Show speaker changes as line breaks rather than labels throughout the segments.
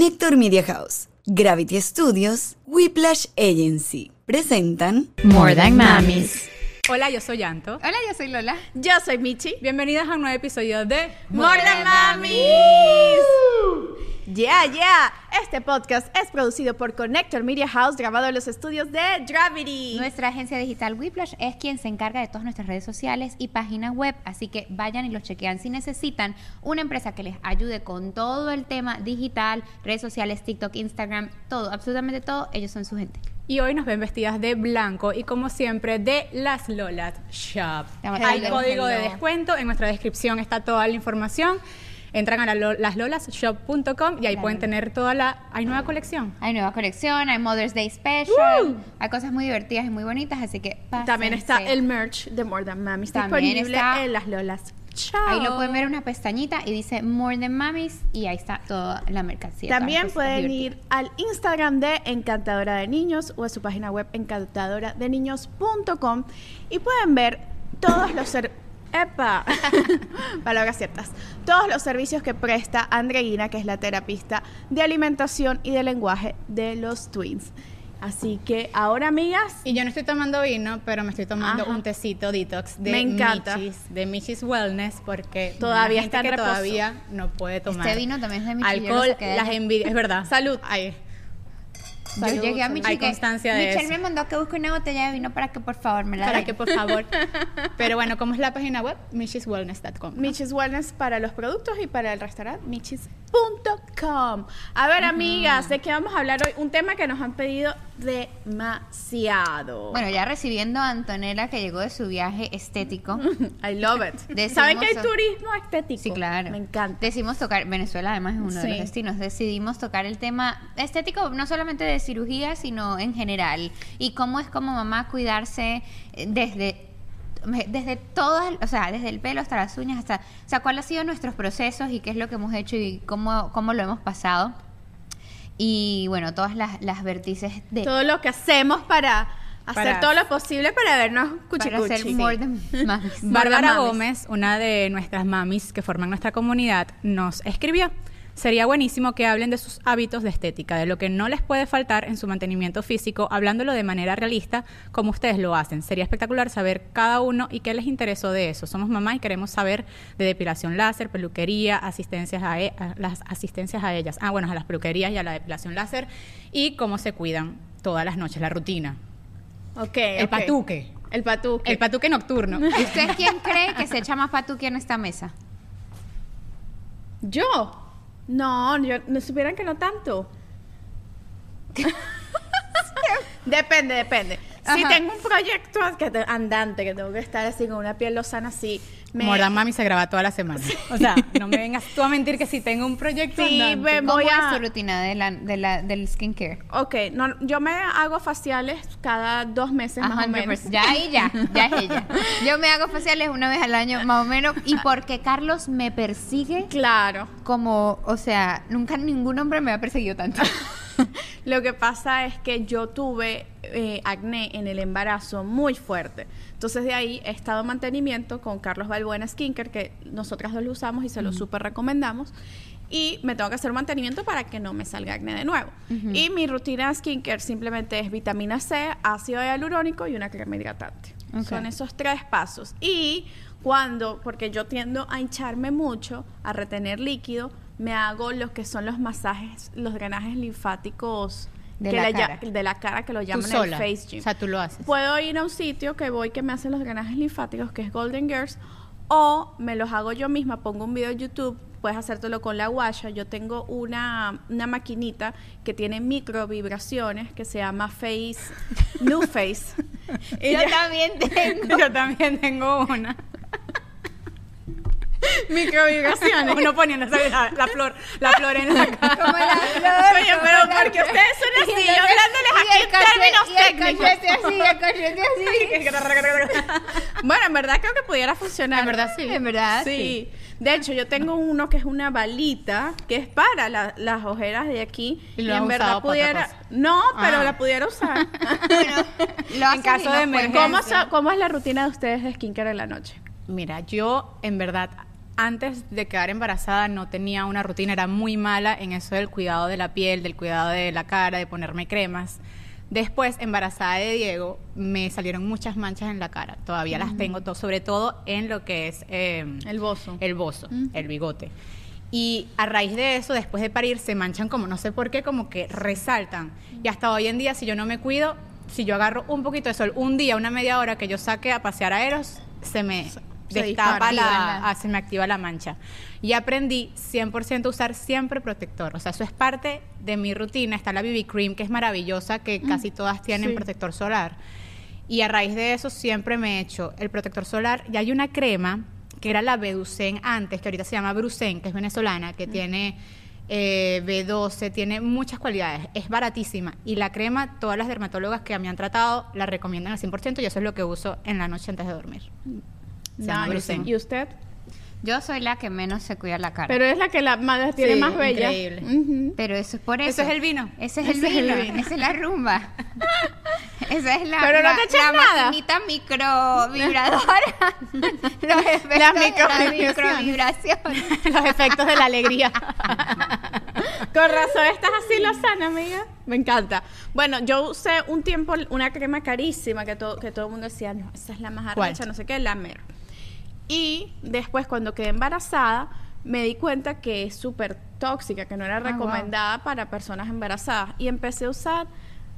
Connector Media House, Gravity Studios, Whiplash Agency presentan
More Than Mamis.
Hola, yo soy Yanto.
Hola, yo soy Lola.
Yo soy Michi.
Bienvenidas a un nuevo episodio de
More Than Mamis. Yeah, yeah. Este podcast es producido por Connector Media House, grabado en los estudios de Gravity.
Nuestra agencia digital Whiplash es quien se encarga de todas nuestras redes sociales y páginas web, así que vayan y los chequean. Si necesitan una empresa que les ayude con todo el tema digital, redes sociales, TikTok, Instagram, todo, absolutamente todo, ellos son su gente.
Y hoy nos ven vestidas de blanco y como siempre de Las Lolas Shop. Hay
hello,
código de descuento, en nuestra descripción está toda la información. Entran a la lo- laslolasshop.com y ahí
Claro.
pueden tener toda la... Hay nueva colección.
Hay nueva colección, hay Mother's Day Special, hay cosas muy divertidas y muy bonitas, así que
También está
pásense.
el merch de More Than Mamis
También
disponible
está-
en las Lolas. Chao.
Ahí lo pueden ver una pestañita y dice More Than Mamis y ahí está toda la mercancía.
También pueden ir al Instagram de Encantadora de Niños o a su página web encantadoradeniños.com y pueden ver todos los ser- ¡Epa! Palabras ciertas. Todos los servicios que presta Andreina, que es la terapista de alimentación y de lenguaje de los twins. Así que ahora, amigas,
Y yo no estoy tomando vino, pero me estoy tomando
Ajá.
un tecito detox de
Me encanta.
Michis, de Michis Wellness, porque
Todavía está en
que
reposo.
todavía no puede tomar
Este vino también es de Michi, yo lo
alcohol, las envidias, es verdad.
Salud.
Yo llegué a. Michi
Hay constancia de
Michelle
eso.
me mandó que busque una botella de vino para que por favor me la
para
den.
que por favor. Pero bueno, ¿cómo es la página web? Michiswellness.com. ¿no?
Michis Wellness para los productos y para el restaurante michis.com. A ver, amigas, ¿de qué vamos a hablar hoy? Un tema que nos han pedido demasiado.
Bueno, ya recibiendo a Antonella que llegó de su viaje estético.
I love it.
Decimos-
¿Saben que hay turismo estético?
Sí, claro.
Me encanta.
Decidimos tocar, Venezuela además es uno de los destinos, decidimos tocar el tema estético, no solamente de cirugía, sino en general. Y cómo es como mamá cuidarse eh, desde desde todas, o sea, desde el pelo hasta las uñas, hasta, o sea, cuáles han sido nuestros procesos y qué es lo que hemos hecho y cómo, cómo lo hemos pasado. Y bueno, todas las, las vértices de
Todo lo que hacemos para hacer
Para-
todo lo posible para vernos
para
cuchicuchi.
hacer more than mamis.
Bárbara. Gómez, una de nuestras mamis que forman nuestra comunidad, nos escribió. Sería buenísimo que hablen de sus hábitos de estética, de lo que no les puede faltar en su mantenimiento físico, hablándolo de manera realista, como ustedes lo hacen. Sería espectacular saber cada uno y qué les interesó de eso. Somos mamá y queremos saber de depilación láser, peluquería, asistencias a, e- a las asistencias a ellas. Ah, bueno, a las peluquerías y a la depilación láser y cómo se cuidan todas las noches, la rutina.
Ok,
El patuque.
El patuque.
El patuque nocturno.
¿Y ¿Usted quién cree que se echa más patuque en esta mesa?
¿Yo? No, yo no supieran que no tanto. depende, depende. Si tengo un proyecto que te- andante, que tengo que estar así con una piel lozana así, me,
Mordan Mami se graba toda la semana. O sea, no me vengas tú a mentir que si tengo un proyecto
Sí,
andante.
¿Cómo
Voy
es
a-
su rutina de la, de la, del skincare?
Ok, no, yo me hago faciales cada dos meses más o menos.
100%. Ya ahí ya, ya es ella. Yo me hago faciales una vez al año más o menos y porque Carlos me persigue
Claro.
como, o sea, nunca ningún hombre me ha perseguido tanto.
Lo que pasa es que yo tuve eh, acné en el embarazo muy fuerte. Entonces de ahí he estado en mantenimiento con Carlos Balbuena Skincare, que nosotras dos lo usamos y se lo súper recomendamos. Y me tengo que hacer un mantenimiento para que no me salga acné de nuevo. Y mi rutina skincare simplemente es vitamina C, ácido hialurónico y una crema hidratante. Son esos tres pasos. Y cuando, porque yo tiendo a hincharme mucho, a retener líquido, me hago los que son los masajes, los drenajes linfáticos
De
que
la
ya-
cara.
de la cara que lo
Tú
llaman
sola.
el face gym.
O sea, tú lo haces.
Puedo ir a un sitio que voy que me hacen los drenajes linfáticos, que es Golden Girls, o me los hago yo misma, pongo un video de YouTube, puedes hacértelo con la guaya. Yo tengo una, una maquinita que tiene micro vibraciones que se llama Face, New Face. Y
Yo también tengo.
Yo también tengo una.
micro vibraciones.
Uno poniéndose la, la flor, la flor en la cara.
Como la flor,
Oye, pero porque ustedes son así,
Y
yo hablándoles
y
aquí en términos
y el
técnicos.
así, el así.
Bueno, en verdad creo que pudiera funcionar.
En verdad sí.
En verdad,
Sí. De hecho, yo tengo uno que es una balita que es para la- las ojeras de aquí.
Y
Y,
lo
en verdad pudiera. No, pero
Ah.
la pudiera usar.
Bueno, lo haces
caso
y
de emergencia.
¿Cómo, ¿Cómo es la rutina de ustedes de skincare en la noche?
Mira, yo en verdad antes de quedar embarazada no tenía una rutina, era muy mala en eso del cuidado de la piel, del cuidado de la cara, de ponerme cremas. Después, embarazada de Diego, me salieron muchas manchas en la cara. Todavía las tengo, to- sobre todo en lo que es eh,
El bozo.
el bozo, el bigote. Y a raíz de eso, después de parir, se manchan como, no sé por qué, como que resaltan. Y hasta hoy en día, si yo no me cuido, si yo agarro un poquito de sol, un día, una media hora que yo saque a pasear a Eros, se me
Se
destapa
dispara.
la, ah, se me activa la mancha. Y aprendí 100% a usar siempre protector. O sea, eso es parte de mi rutina. Está la BB Cream, que es maravillosa, que casi todas tienen
sí.
protector solar. Y a raíz de eso siempre me he hecho el protector solar. Y hay una crema que era la Beducen antes, que ahorita se llama Brucen, que es venezolana, que tiene eh, B12, tiene muchas cualidades. Es baratísima. Y la crema, todas las dermatólogas que me han tratado la recomiendan al 100% y eso es lo que uso en la noche antes de dormir. Se llama.
¿Y usted?
Yo soy la que menos se cuida la cara.
Pero es la que la más tiene
Sí,
más bella.
increíble.
Pero eso es por eso.
Eso es el vino.
Ese es
Ese
el
es el
vino.
vino.
Esa es la rumba. Esa es la,
Pero no
la,
te echas
la
nada.
maquinita micro vibradora. Los efectos
Las
de la
microvibraciones.
microvibración.
Los efectos de la alegría.
Con razón estás así lozana, amiga. Me encanta. Bueno, yo usé un tiempo una crema carísima que todo, que todo el mundo decía, no, esa es la más
¿Cuál?
arrecha, no sé qué, la Mer. Y después cuando quedé embarazada, me di cuenta que es súper tóxica, que no era
Ah, wow.
recomendada para personas embarazadas. Y empecé a usar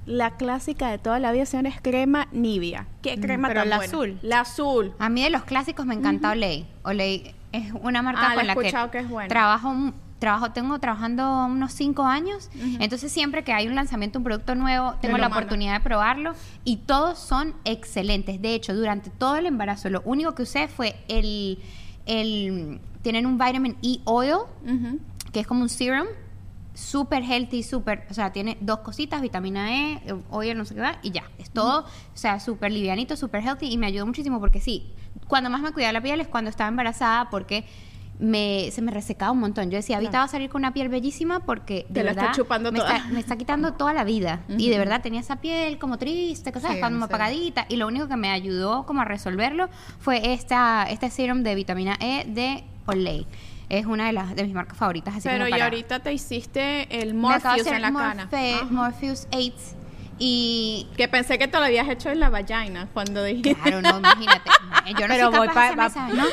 la clásica de toda la vida, señores, crema Nivea. ¿Qué crema
pero
tan
la
buena?
azul.
La azul.
A mí de los clásicos me encanta Olay. Olay es una marca
Ah, la
con
he
la que,
escuchado que es buena.
trabajo trabajo tengo trabajando unos cinco años entonces siempre que hay un lanzamiento un producto nuevo tengo la
manda.
oportunidad de probarlo y todos son excelentes. De hecho durante todo el embarazo lo único que usé fue el el tienen un vitamin E oil que es como un serum súper healthy, súper, o sea, tiene dos cositas, vitamina E, oil, no sé qué va, y ya, es todo, o sea, súper livianito, súper healthy, y me ayudó muchísimo porque sí, cuando más me cuidaba la piel es cuando estaba embarazada porque me, se me resecaba un montón. Yo decía, ahorita va a salir con una piel bellísima porque de
Te la está
verdad
chupando
me,
toda.
está, me está quitando toda la vida. Y de verdad tenía esa piel como triste, cosas
Sí,
como
sí.
apagadita. Y lo único que me ayudó como a resolverlo fue esta, este serum de vitamina E de Olay. Es una de las de mis marcas favoritas. Así
Pero
como
y
para-
ahorita te hiciste el Morpheus en la.
Morphe-
Ajá.
Morpheus 8 y
Que pensé que te lo habías hecho en la vagina cuando dijiste.
claro, no, imagínate. Yo no
Pero
soy
voy
capaz de
pa-
hacerme ¿no?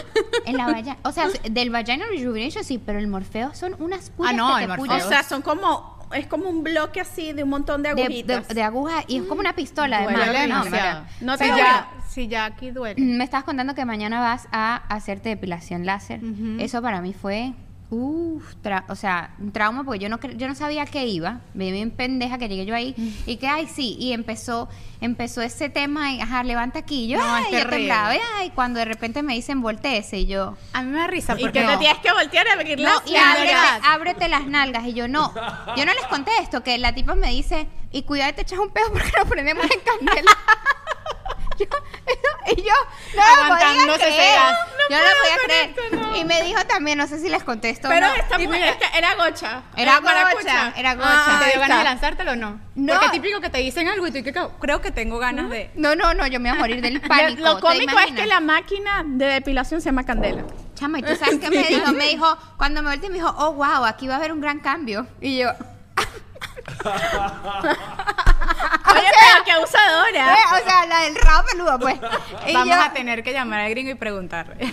En la vagina, o sea, del vagina rejuvenation sí, pero el Morfeo son unas pullas
Ah, no,
que
el Morfeo.
O sea, son como es como un bloque así de un montón de
de,
agujitas.
de, de aguja y es como una pistola
Duele
además. No,
demasiado.
mira.
No te
si,
duele.
ya, si ya aquí duele.
Me estabas contando que mañana vas a hacerte depilación láser. Eso para mí fue, uff, o sea, un trauma porque yo no yo no sabía qué iba. Me bien pendeja que llegué yo ahí y que ay sí y empezó empezó ese tema y ajá levanta aquí y yo,
No,
ay, yo
terrible.
temblaba y ay, cuando de repente me dicen volteese y yo
A mí me da risa
y
porque
que te tienes que voltear a abrir
no,
las
y ábrete, ábrete las nalgas. Y yo, no. Yo no les conté esto, que la tipa me dice, y cuidado, te echas un pedo porque lo prendemos en candela. Yo- y yo, no lo podía
Aguantándose
creer.
gas.
yo no lo podía creer. Y me dijo también, no sé si les contesto
Pero
no.
esta mujer
mira,
es que era gocha.
Era
maracucha.
gocha, era gocha.
Ah,
¿Te dio ganas de lanzártelo o no?
No.
Porque típico que te dicen algo y tú que creo que tengo ganas de...
No, no, no, yo me voy a morir del pánico.
Lo
¿te
cómico es que la máquina de depilación se llama candela.
Chama, ¿y tú sabes qué me dijo? Me dijo, cuando me volteé, me dijo, oh, wow, aquí va a haber un gran cambio. Y yo,
Oye, pero qué abusadora.
eh, o sea, la del rabo peludo, pues. Y
Vamos
yo,
a tener que llamar al gringo y preguntarle.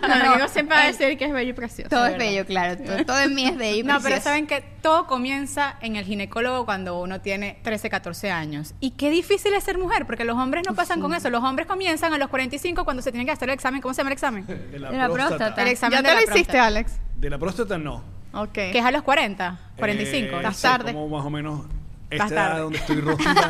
No, digo siempre va a
el-
decir que es bello y precioso.
Todo es
verdad.
bello, claro. Todo, todo en mí es bello y
No, pero
precioso.
saben que todo comienza en el ginecólogo cuando uno tiene 13, 14 años. Y qué difícil es ser mujer, porque los hombres no pasan con eso. Los hombres comienzan a los 45 cuando se tienen que hacer el examen. ¿Cómo se llama el examen?
De la,
De la
próstata.
próstata.
El examen
¿Ya
de
te
la
lo hiciste. Alex?
De la próstata no.
Ok.
Que es a los 40, 45.
Eh,
Estás tarde.
Como más o menos esta edad
tarde.
donde estoy rostizando.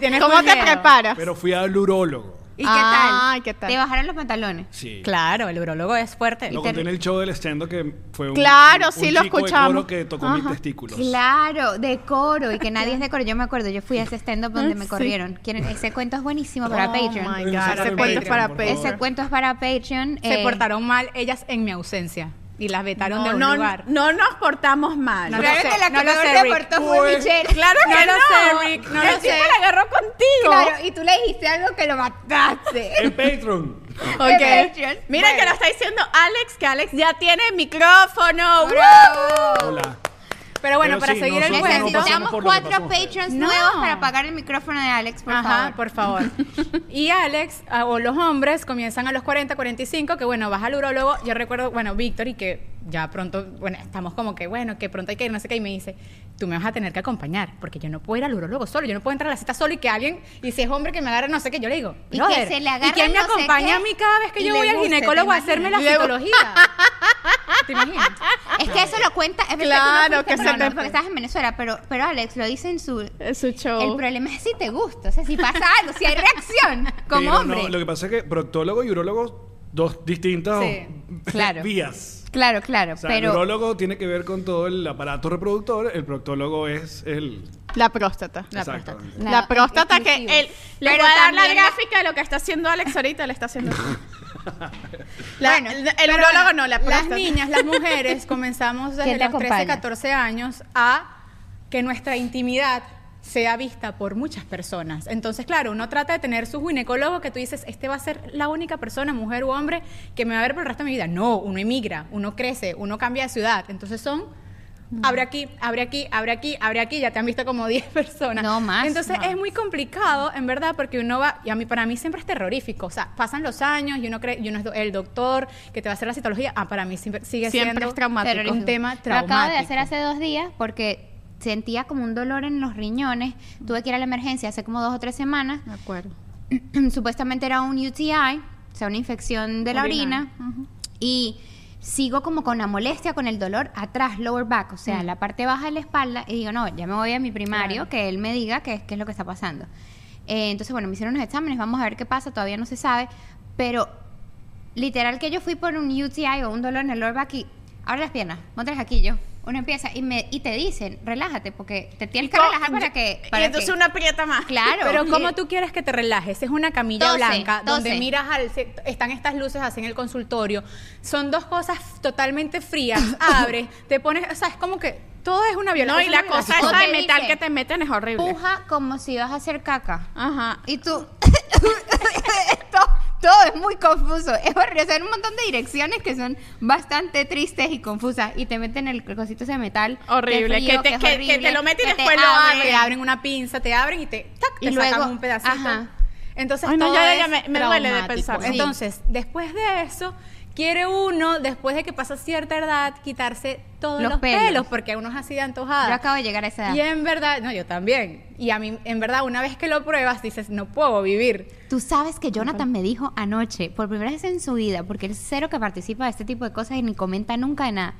Tienes
¿Cómo te
miedo.
preparas?
Pero fui al urólogo.
¿Y qué
Ay,
tal?
¿qué tal?
Te bajaron los pantalones.
Sí.
Claro, el urologo es fuerte.
Lo conté en el show del estendo que fue un,
Claro,
un-
sí,
un
lo
chico de
escuchamos.
coro que tocó mis
Ajá.
testículos.
Claro, de coro y que nadie es de coro. Yo me acuerdo, yo fui a ese stand-up donde me
Sí.
corrieron. ¿Quieren? Ese cuento es buenísimo para
Oh
Patreon.
my God,
sácame
ese cuento es
Patreon,
para
por
Patreon.
favor.
Ese cuento es para Patreon.
Se
eh,
portaron mal ellas en mi ausencia. Y las vetaron de
No,
un
no,
lugar.
no nos portamos mal.
No lo
que la
no lo sé,
portó fue Michelle.
Claro que
No
no.
lo sé, Rick, no
El
lo sé.
la agarró contigo.
Claro, y tú le dijiste algo que lo mataste.
En Patreon.
Ok.
Patreon.
Mira que lo está diciendo Alex, que Alex ya tiene micrófono.
¡Bravo!
Hola.
Pero bueno,
Pero
para
sí,
seguir el
nosotros no
cuento.
pasamos
Necesitamos
por lo que
cuatro
pasamos ustedes.
patrons
No.
nuevos para apagar el micrófono de Alex, por
Ajá,
favor.
por favor. Y Alex, ah, o los hombres, comienzan a los 40, 45, que bueno, vas al urólogo. Yo recuerdo, bueno, Víctor, y que ya pronto, bueno, estamos como que, bueno, que pronto hay que ir, no sé qué, y me dice, tú me vas a tener que acompañar, porque yo no puedo ir al urólogo solo, yo no puedo entrar a la cita solo y que alguien, y si es hombre que me agarre, no sé qué, yo le digo,
Y que
"Brother,
se le
¿y
agarre
quién me
no
acompaña a mí cada vez que
y
yo voy al ginecólogo
¿te
a hacerme la citología? ¿Te imaginas?
Es que eso lo cuenta, es verdad
Claro,
tú no
que
fuiste,
se
pero
te-
no, porque estás en Venezuela, pero, pero Alex lo dice en su...
Es su show.
El problema es si te gusta, o sea, si pasa algo, si hay reacción como
Pero no,
hombre.
lo que pasa es que proctólogo y urólogo, dos distintas
Sí,
claro.
vías.
Claro, claro,
O sea,
pero...
el urólogo tiene que ver con todo el aparato reproductor, el proctólogo es el...
La próstata.
La
Exactamente.
La-
La, próstata que
exclusivo.
él le
Pero
voy a dar la
también la-
gráfica de lo que está haciendo Alex ahorita, le está haciendo. La-
Bueno,
el el urólogo no, la
Las
próstata.
niñas, las mujeres, comenzamos
¿Quién
desde
te
los 13,
acompaña?
14 años a que nuestra intimidad sea vista por muchas personas. Entonces, claro, uno trata de tener su ginecólogo que tú dices, este va a ser la única persona, mujer u hombre, que me va a ver por el resto de mi vida. No, uno emigra, uno crece, uno cambia de ciudad. Entonces son, abre aquí, abre aquí, abre aquí, abre aquí, ya te han visto como 10 personas.
No, más,
Entonces
más.
es muy complicado, en verdad, porque uno va, y a mí, para mí siempre es terrorífico. O sea, pasan los años y uno cree, y uno es do- el doctor que te va a hacer la citología. Ah, para mí siempre, sigue
Siempre
siendo
es traumático.
un tema
Lo acabo de
traumático.
hacer hace dos días porque sentía como un dolor en los riñones. Tuve que ir a la emergencia hace como dos o tres semanas.
De acuerdo.
Supuestamente era un UTI, o sea, una infección de la orina. Y sigo como con la molestia, con el dolor atrás, lower back, o sea, la parte baja de la espalda. Y digo, no, ya me voy a mi primario, que él me diga qué, qué es lo que está pasando. Eh, entonces, bueno, me hicieron unos exámenes, vamos a ver qué pasa, todavía no se sabe. Pero literal que yo fui por un UTI o un dolor en el lower back y abre las piernas, monta el jaquillo. Uno empieza y, me, y te dicen, relájate, porque te tienes que relajar para que... Para
y entonces
que-
una aprieta más.
Claro.
Pero ¿cómo tú quieres que te relajes? Es una camilla blanca donde miras al... se- Están estas luces así en el consultorio. Son dos cosas totalmente frías. Abres, te pones... O sea, es como que todo es una
No,
violencia.
y la cosa esa de metal
dice,
que te meten es horrible.
Puja como si vas a hacer caca.
Ajá.
Y tú. todo, todo es muy confuso. Es horrible. O sea, hay un montón de direcciones que son bastante tristes y confusas. Y te meten el cosito ese metal.
Horrible,
frío,
que te-
es
que- que
horrible,
te lo meten y
te
después lo
abren.
Te abren una pinza, te abren y te, tac,
Y
te sacan
luego-
un pedacito.
ajá.
Entonces
Ay, no,
todo
ya, ya,
es
me- me duele de pensar. Sí.
Entonces, después de eso, quiere uno, después de que pasa cierta edad, quitarse todos
Los
los,
pelos.
pelos. porque uno es así de antojada.
Yo acabo de llegar a esa edad.
Y en verdad, no, yo también. Y a mí, en verdad, una vez que lo pruebas, dices, no puedo vivir.
Tú sabes que Jonathan me dijo anoche, por primera vez en su vida, porque él es cero que participa de este tipo de cosas y ni comenta nunca de nada.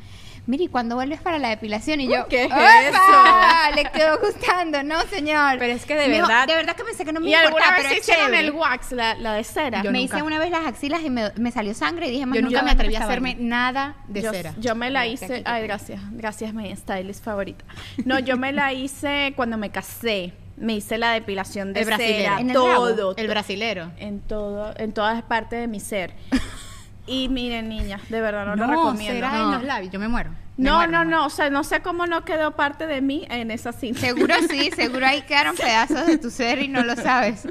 Miri, cuando vuelves para la depilación? Y yo,
¿Qué es
¡Opa! Le quedó gustando, no, señor.
Pero es que de
Me dijo,
verdad-
de verdad que pensé que no me
¿Y alguna
importaba,
vez
pero
se hicieron
chévere.
el wax, la, la de cera?
Yo
me
nunca.
hice una vez las axilas y me, me salió sangre y dije, más
Yo nunca me atreví a hacerme nada de
yo,
cera.
yo me la hice, ay. Gracias, gracias mi stylist favorita. No, yo me la hice cuando me casé, me hice la depilación de
El brasilero.
cera,
¿En
el
todo,
El brasilero.
en todo, en todas partes de mi ser. Y miren niñas, de verdad no, lo
No,
recomiendo.
cera
No.
en los labios. Yo me muero. Me
No,
muero,
no, no, o sea, no sé cómo no quedó parte de mí en esa cinta.
Seguro sí, seguro ahí quedaron pedazos de tu ser y no lo sabes.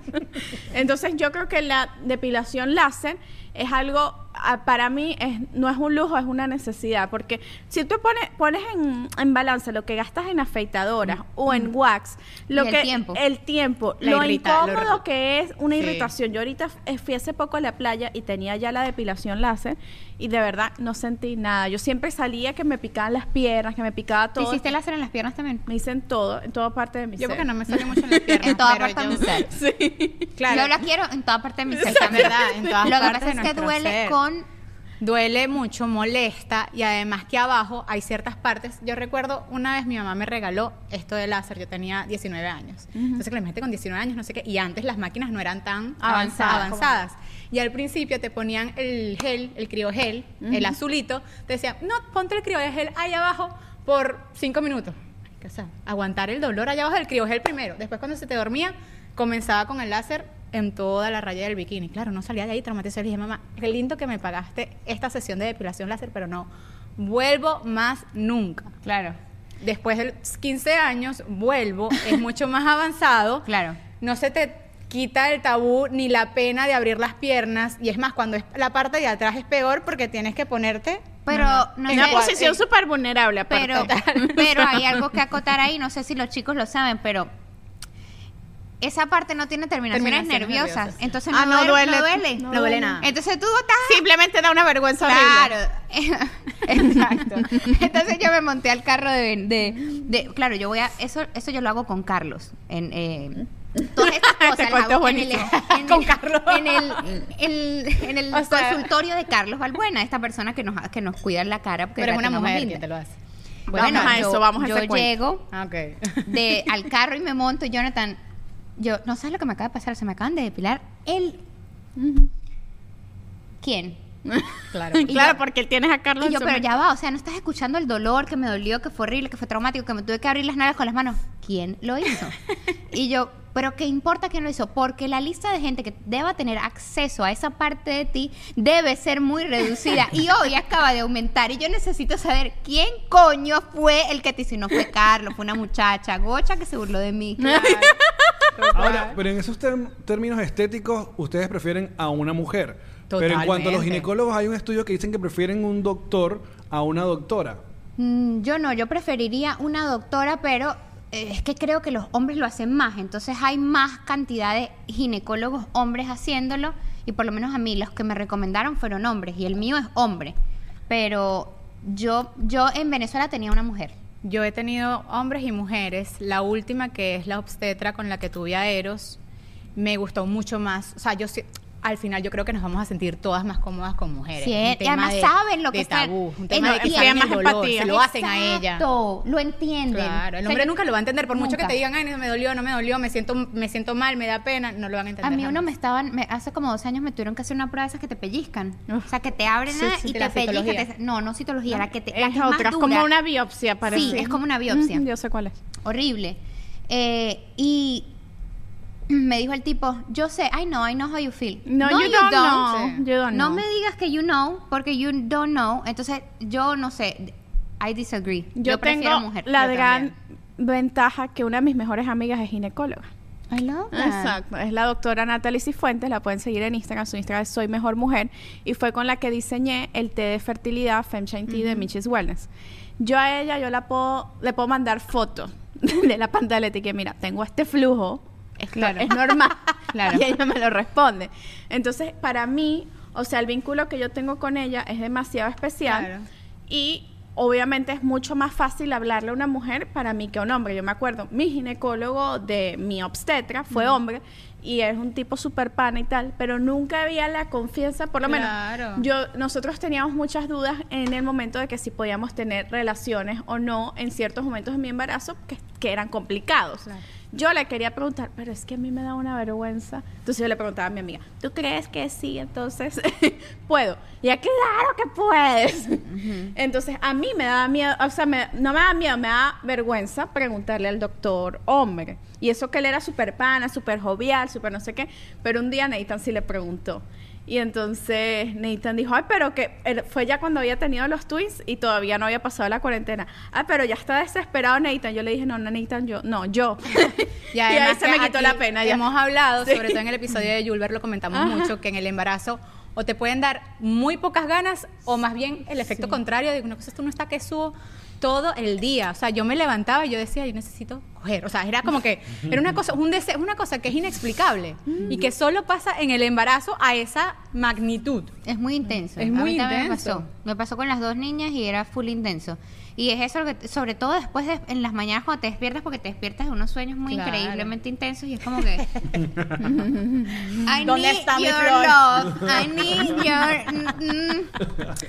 Entonces yo creo que la depilación láser es algo, para mí, es, no es un lujo, es una necesidad. Porque si tú pones, pones en, en balance lo que gastas en afeitadoras o en wax, lo
el
que
tiempo.
el tiempo,
La
lo
irrita-
incómodo que es una
Sí.
irritación. Yo ahorita f- fui hace poco a la playa y tenía ya la depilación láser y de verdad no sentí nada. Yo siempre salía que me picaban las piernas, que me picaba
¿Te
todo.
hiciste láser en las piernas también?
Me hice en todo, en toda parte de mi
Yo
ser.
porque no me sale mucho en las piernas.
En toda parte de
yo-
mi ser.
Sí.
Claro.
Yo la quiero en toda parte de mi ser
verdad, en todas
Lo que pasa es que duele
ser. Duele mucho, molesta y además que abajo hay ciertas partes. Yo recuerdo una vez mi mamá me regaló esto de láser, yo tenía 19 años. Entonces, claramente con 19 años, no sé qué, y antes las máquinas no eran tan
Avanzadas.
avanzadas. Y al principio te ponían el gel, el criogel, el azulito, te decían, no, ponte el criogel ahí abajo por 5 minutos. O sea, aguantar el dolor allá abajo del criogel primero. Después cuando se te dormía, comenzaba con el láser en toda la raya del bikini. Claro, no salía de ahí traumatizada. Le dije, mamá, qué lindo que me pagaste esta sesión de depilación láser, pero no, vuelvo más nunca.
Claro,
Después de los 15 años, vuelvo, es mucho más avanzado.
claro.
No se te quita el tabú ni la pena de abrir las piernas. Y es más, cuando es la parte de atrás es peor porque tienes que ponerte.
Pero no,
En una
sé,
posición súper vulnerable, aparte.
pero, pero hay algo que acotar ahí, no sé si los chicos lo saben, pero esa parte no tiene terminaciones,
Terminaciones
nerviosas,
nerviosas.
entonces
Ah,
no,
no
duele, no duele.
No
No duele nada.
Entonces tú estás
Simplemente da una vergüenza horrible.
Claro, exacto. Entonces yo me monté al carro de, de, de- claro, yo voy a, eso, eso yo lo hago con Carlos. En, eh, todas estas
Este
cosas las hago en el, en
Con Carlos.
en el, el- en el
O sea-
consultorio de Carlos Valbuena, esta persona que nos, que nos cuida la cara. Porque
Pero es una mujer
linda.
te lo hace.
Bueno,
Vamos a
yo,
eso, vamos a
yo llego
Ah,
de, al carro y me monto Jonathan, yo, no sabes lo que me acaba de pasar, se me acaban de depilar el... ¿Quién?
Claro.
Y
claro,
yo-
porque él tienes a Carlos
Y yo, pero ya va, o sea, no estás escuchando el dolor que me dolió, que fue horrible, que fue traumático, que me tuve que abrir las nalgas con las manos. ¿Quién lo hizo? y yo, pero ¿qué importa quién lo hizo? Porque la lista de gente que deba tener acceso a esa parte de ti debe ser muy reducida. y hoy acaba de aumentar. Y yo necesito saber quién coño fue el que te hizo. No fue Carlos, fue una muchacha gocha que se burló de mí.
Ahora, pero en esos términos estéticos, ustedes prefieren a una mujer. Pero en cuanto a los ginecólogos, hay un estudio que dicen que prefieren un doctor a una doctora.
Mm, yo no, yo preferiría una doctora, pero eh, es que creo que los hombres lo hacen más. Entonces hay más cantidad de ginecólogos hombres haciéndolo. Y por lo menos a mí, los que me recomendaron fueron hombres. Y el mío es hombre. Pero yo, yo en Venezuela tenía una mujer.
Yo he tenido hombres y mujeres. La última, que es la obstetra con la que tuve a Eros, me gustó mucho más. O sea, yo sí- al final yo creo que nos vamos a sentir todas más cómodas con mujeres.
Sí, y además
de-
saben lo que
de
está-
tabú, un
es
tema de que saben el
más
dolor,
empatía.
se lo hacen a ella.
Lo entienden.
Claro, el
O sea,
hombre nunca lo va a entender, por mucho que te digan, ay, me dolió, no me dolió, me siento, me siento mal, me da pena, no lo van a entender.
A mí uno me estaban, me- hace como dos años me tuvieron que hacer una prueba de esas que te pellizcan. O sea, que te abren
Sí, sí,
y te pellizcan. te- no, no citología, la que te la
Es
que
otra, es
dura.
como una biopsia, parece.
Sí, es como una biopsia.
Ujú, yo sé cuál es.
Horrible. Eh, y me dijo el tipo, yo sé, I know, I know how you feel.
No, you don't know. You don't
no
know.
me digas que you know, porque you don't know. Entonces, yo no sé. I disagree.
Yo,
prefiero
tengo
mujer.
la
Yo
gran ventaja que una de mis mejores amigas es ginecóloga.
I love that.
Exacto, es la doctora Natalie Cifuentes, la pueden seguir en Instagram, su Instagram es Soy Mejor Mujer, y fue con la que diseñé el té de fertilidad Femshine Tea de Michis Wellness. Yo a ella, yo la puedo, le puedo mandar fotos de la pantaleta y que mira, tengo este flujo, esto
Claro.
es normal,
Claro.
y ella me lo responde. Entonces, para mí, o sea, el vínculo que yo tengo con ella es demasiado especial,
Claro.
y obviamente es mucho más fácil hablarle a una mujer para mí que a un hombre. Yo me acuerdo, mi ginecólogo de mi obstetra fue hombre y es un tipo súper pana y tal, pero nunca había la confianza, por lo
Claro.
menos yo nosotros teníamos muchas dudas en el momento de que si podíamos tener relaciones o no en ciertos momentos de mi embarazo que, que eran complicados.
Claro.
Yo le quería preguntar, pero es que a mí me da una vergüenza. Entonces yo le preguntaba a mi amiga, ¿tú crees que sí? Entonces, ¿puedo? Y ella, claro que puedes. Entonces, a mí me daba miedo, o sea, me- no me da miedo, me da vergüenza preguntarle al doctor hombre. Y eso que él era súper pana, súper jovial, súper no sé qué. Pero un día Nathan sí le preguntó. Y entonces Nathan dijo, ay, pero que él- fue ya cuando había tenido los twins y todavía no había pasado la cuarentena. Ah, pero ya está desesperado Nathan. Yo le dije, no, no, Nathan, yo, no, yo.
Y además
ahí se
que
me quitó la pena. Ya.
Hemos hablado,
Sí.
sobre todo en el episodio de Julber, lo comentamos
Ajá.
mucho, que en el embarazo o te pueden dar muy pocas ganas o más bien el efecto contrario de una cosa, esto no está que subo todo el día. O sea, yo me levantaba y yo decía, yo necesito coger. O sea, era como que, era una cosa, un deseo, una cosa que es inexplicable y que solo pasa en el embarazo a esa magnitud.
Es muy intenso.
Es
A
muy
mí
intenso.
Me pasó. Me pasó con las dos niñas y era full intenso. Y es eso, lo que, sobre todo después de, en las mañanas cuando te despiertas, porque te despiertas de unos sueños muy
Claro.
increíblemente intensos y es como que... I
¿Dónde
need
está mi
your
flor?
love. I need your... mm, mm.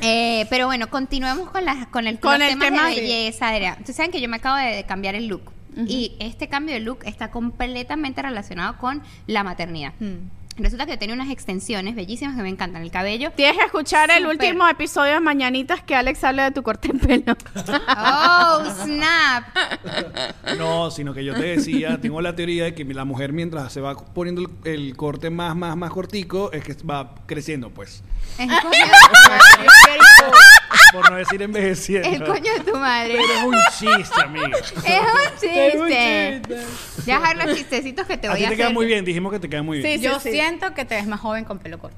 Eh, pero bueno, continuemos con, las con el,
Con el
temas
tema
de
de-
belleza, Adrián. Ustedes saben que yo me acabo de, de cambiar el look. Y este cambio de look está completamente relacionado con la maternidad. Resulta que tenía unas extensiones bellísimas que me encantan. El cabello
Tienes que escuchar el último episodio de Mañanitas que Alex habla de tu corte de pelo.
Oh, snap.
No, sino que yo te decía, tengo la teoría de que la mujer mientras se va poniendo el, el corte más, más, más cortico, es que va creciendo, pues.
Madre.
Por no decir envejeciendo.
El coño de tu madre.
Pero es un chiste, amiga.
Es un chiste. Ya dejar los chistecitos que te
a
voy
ti
a,
te
hacer.
queda muy bien, dijimos que te queda muy bien.
Sí,
Yo
sí.
siento que te ves más joven con pelo corto.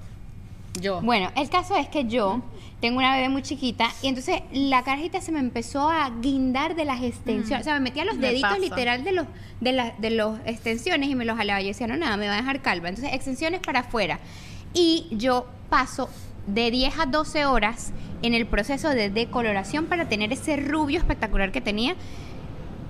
Yo.
Bueno, el caso es que yo tengo una bebé muy chiquita y entonces la carajita se me empezó a guindar de las extensiones. O sea, me metía los
Me
deditos
pasa.
literal de los de las de los extensiones y me los jalaba. Yo decía, no, nada, me va a dejar calva. Entonces, extensiones para afuera. Y yo paso de 10 a 12 horas en el proceso de decoloración para tener ese rubio espectacular que tenía.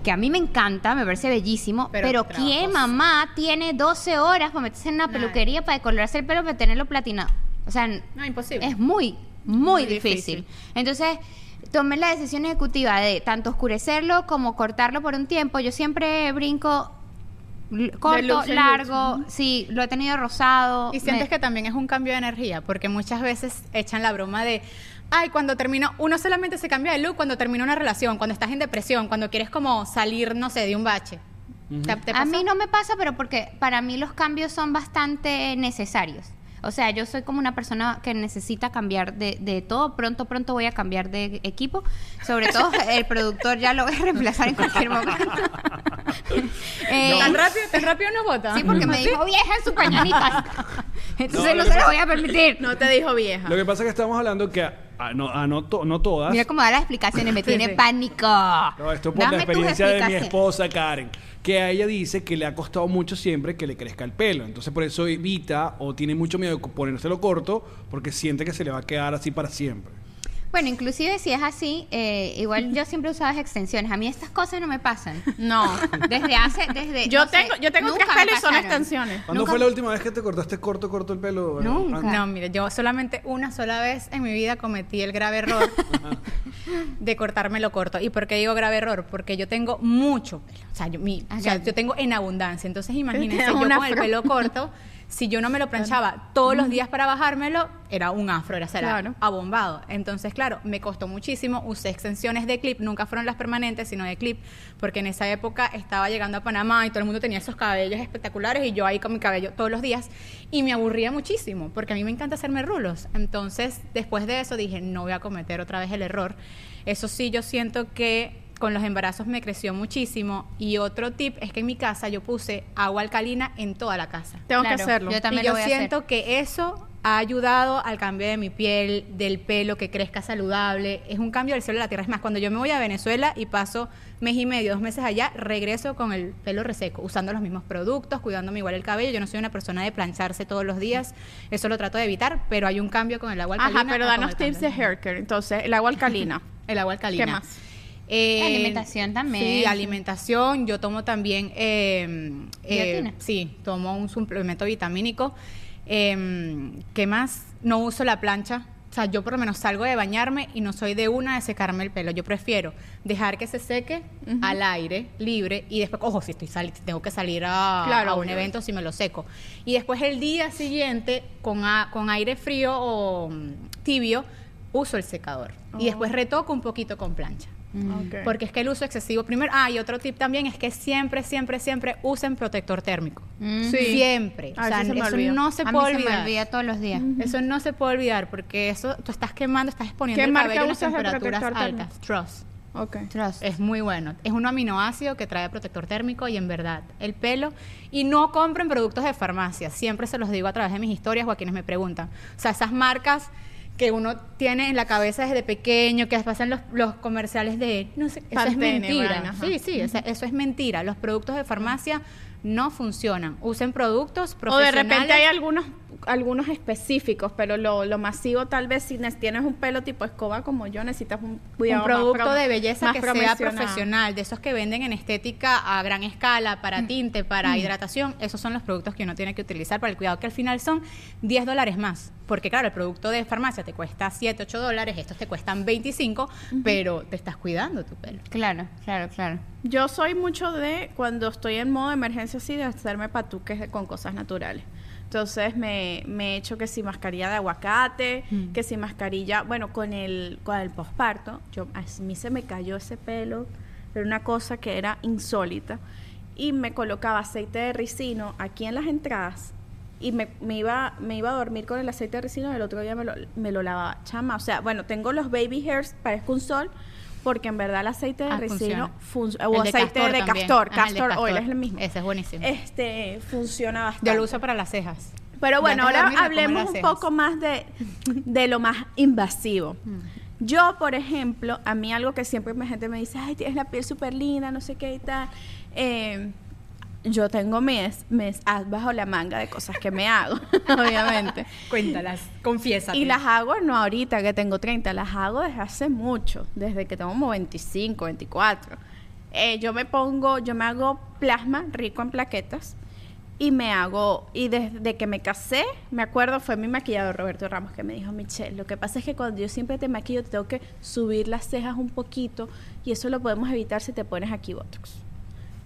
Que a mí me encanta, me parece bellísimo,
Pero
pero. ¿quién mamá tiene 12 horas para meterse en una peluquería para decolorarse el pelo para tenerlo platinado? O sea,
No, imposible.
es muy, muy,
Muy
difícil.
difícil.
Entonces, tomé la decisión ejecutiva de tanto oscurecerlo como cortarlo por un tiempo. Yo siempre brinco corto,
luz
largo, sí, lo he tenido rosado.
Y sientes
me-
que también es un cambio de energía, porque muchas veces echan la broma de, ay, cuando termino, uno solamente se cambia de look cuando termina una relación, cuando estás en depresión, cuando quieres como salir, no sé, de un bache. ¿Te- te
A mí no me pasa, pero porque para mí los cambios son bastante necesarios. O sea, yo soy como una persona que necesita cambiar de, de todo. Pronto, pronto voy a cambiar de equipo. Sobre todo el productor ya lo voy a reemplazar en cualquier momento. Eh,
¿Tan rápido, tan rápido no vota?
Sí, porque me dijo vieja en sus pañanitas. Entonces
No,
no, se lo voy a permitir.
No te dijo vieja.
Lo que pasa es que estamos hablando que a, a no, a no, to- no todas.
Mira cómo da las explicaciones, me
Sí,
tiene
sí.
pánico.
No, esto por
Dame
la experiencia de mi esposa Karen, que a ella dice que le ha costado mucho siempre que le crezca el pelo. Entonces por eso evita o tiene mucho miedo de ponérselo corto porque siente que se le va a quedar así para siempre.
Bueno, inclusive si es así, eh, igual yo siempre usaba extensiones. A mí estas cosas no me pasan.
No.
Desde hace, desde...
Yo
no sé,
tengo, yo tengo tres pelos y son extensiones.
¿Cuándo
Nunca-
fue la última vez que te cortaste corto, corto el pelo?
Nunca.
Ah,
No, mire, yo solamente una sola vez en mi vida cometí el grave error de cortármelo corto. ¿Y por qué digo grave error? Porque yo tengo mucho pelo. O sea, yo, mi- o sea, yo tengo en abundancia. Entonces, imagínense, yo con el pelo corto, si yo no me lo planchaba todos los días para bajármelo, era un afro, era, será
Claro.
abombado. Entonces, claro, me costó muchísimo. Usé extensiones de clip, nunca fueron las permanentes, sino de clip, porque en esa época estaba llegando a Panamá y todo el mundo tenía esos cabellos espectaculares y yo ahí con mi cabello todos los días y me aburría muchísimo, porque a mí me encanta hacerme rulos. Entonces, después de eso dije, no voy a cometer otra vez el error. Eso sí, yo siento que con los embarazos me creció muchísimo y otro tip es que en mi casa yo puse agua alcalina en toda la casa.
Tengo
Claro,
que hacerlo.
yo también
y
lo
yo
voy a
siento
hacer.
que eso ha ayudado al cambio de mi piel, del pelo, que crezca saludable. Es un cambio del cielo a la tierra. Es más, cuando yo me voy a Venezuela y paso mes y medio, dos meses allá, regreso con el pelo reseco, usando los mismos productos, cuidándome igual el cabello. Yo no soy una persona de plancharse todos los días. Eso lo trato de evitar, pero hay un cambio con el agua alcalina.
Ajá, pero danos tips de
cambio.
hair care. Entonces, el agua alcalina.
El agua alcalina.
¿Qué más?
Eh,
Alimentación también.
Sí, alimentación. Yo tomo también. eh, eh,
¿Biotina?
sí, tomo un suplemento vitamínico. Eh, ¿Qué más? No uso la plancha. O sea, yo por lo menos salgo de bañarme y no soy de una de secarme el pelo. Yo prefiero dejar que se seque al aire, libre, y después, ojo, si estoy si tengo que salir a,
Claro,
a un
obvio.
evento, si me lo seco. Y después el día siguiente, con, a- con aire frío o mm, tibio, uso el secador. Y
Oh.
después retoco un poquito con plancha.
Ok.
Porque es que el uso excesivo, primero, ah, y otro tip también es que siempre, siempre, siempre usen protector térmico.
Mm.
Sí.
Siempre. O sea,
se
eso no se
a mí
puede
se me
olvidar.
olvida todos los días.
Eso no se puede olvidar porque eso tú estás quemando, estás exponiendo
¿Qué
el
marca
cabello a temperaturas
protector
altas. Trust.
Ok.
Trust.
Es muy bueno. Es un aminoácido que trae protector térmico y en verdad el pelo. Y no compren productos de farmacia. Siempre se los digo a través de mis historias o a quienes me preguntan. O sea, esas marcas que uno tiene en la cabeza desde pequeño, que pasan los, los comerciales de, no sé, eso es mentira. Sí, sí, o sea, eso es mentira. Los productos de farmacia no funcionan. Usen productos
O de
profesionales.
repente hay algunos algunos específicos, pero lo, lo masivo tal vez si ne- tienes un pelo tipo escoba como yo, necesitas un cuidado
un producto
pro-
de belleza
más
que sea
profesional.
de esos que venden en estética a gran escala, para tinte, para hidratación, esos son los productos que uno tiene que utilizar para el cuidado, que al final son 10 dólares más. Porque claro, el producto de farmacia te cuesta 7, 8 dólares, estos te cuestan 25, pero te estás cuidando tu pelo.
Claro, claro, claro.
Yo soy mucho de cuando estoy en modo de emergencia así de hacerme patuques con cosas naturales. Entonces me, me he hecho que si mascarilla de aguacate, que si mascarilla, bueno, con el, con el posparto, yo, a mí se me cayó ese pelo, era una cosa que era insólita. Y me colocaba aceite de ricino aquí en las entradas y me, me iba, me iba a dormir con el aceite de ricino y el otro día me lo, me lo lavaba. Chama, o sea, bueno, tengo los baby hairs, parezco un sol, porque en verdad el aceite de
Ah, funciona.
fun- o
El de
aceite
castor
de castor,
de
castor oil
castor.
es el mismo.
Ese es buenísimo.
Este funciona bastante.
Yo lo uso para las cejas.
Pero bueno, ahora hablemos un poco más de, de lo más invasivo.
Mm.
Yo, por ejemplo, a mí algo que siempre la gente me dice, ay, tienes la piel súper linda, no sé qué y tal. Eh, yo tengo mes, mes as bajo la manga de cosas que me hago, obviamente.
Cuéntalas, confiesa.
Y las hago no ahorita que tengo 30, las hago desde hace mucho, desde que tengo como 25, 24. Eh, yo me pongo, yo me hago plasma rico en plaquetas y me hago, y desde que me casé, me acuerdo, fue mi maquillador Roberto Ramos que me dijo, Michelle, lo que pasa es que cuando yo siempre te maquillo, te tengo que subir las cejas un poquito y eso lo podemos evitar si te pones aquí Botox.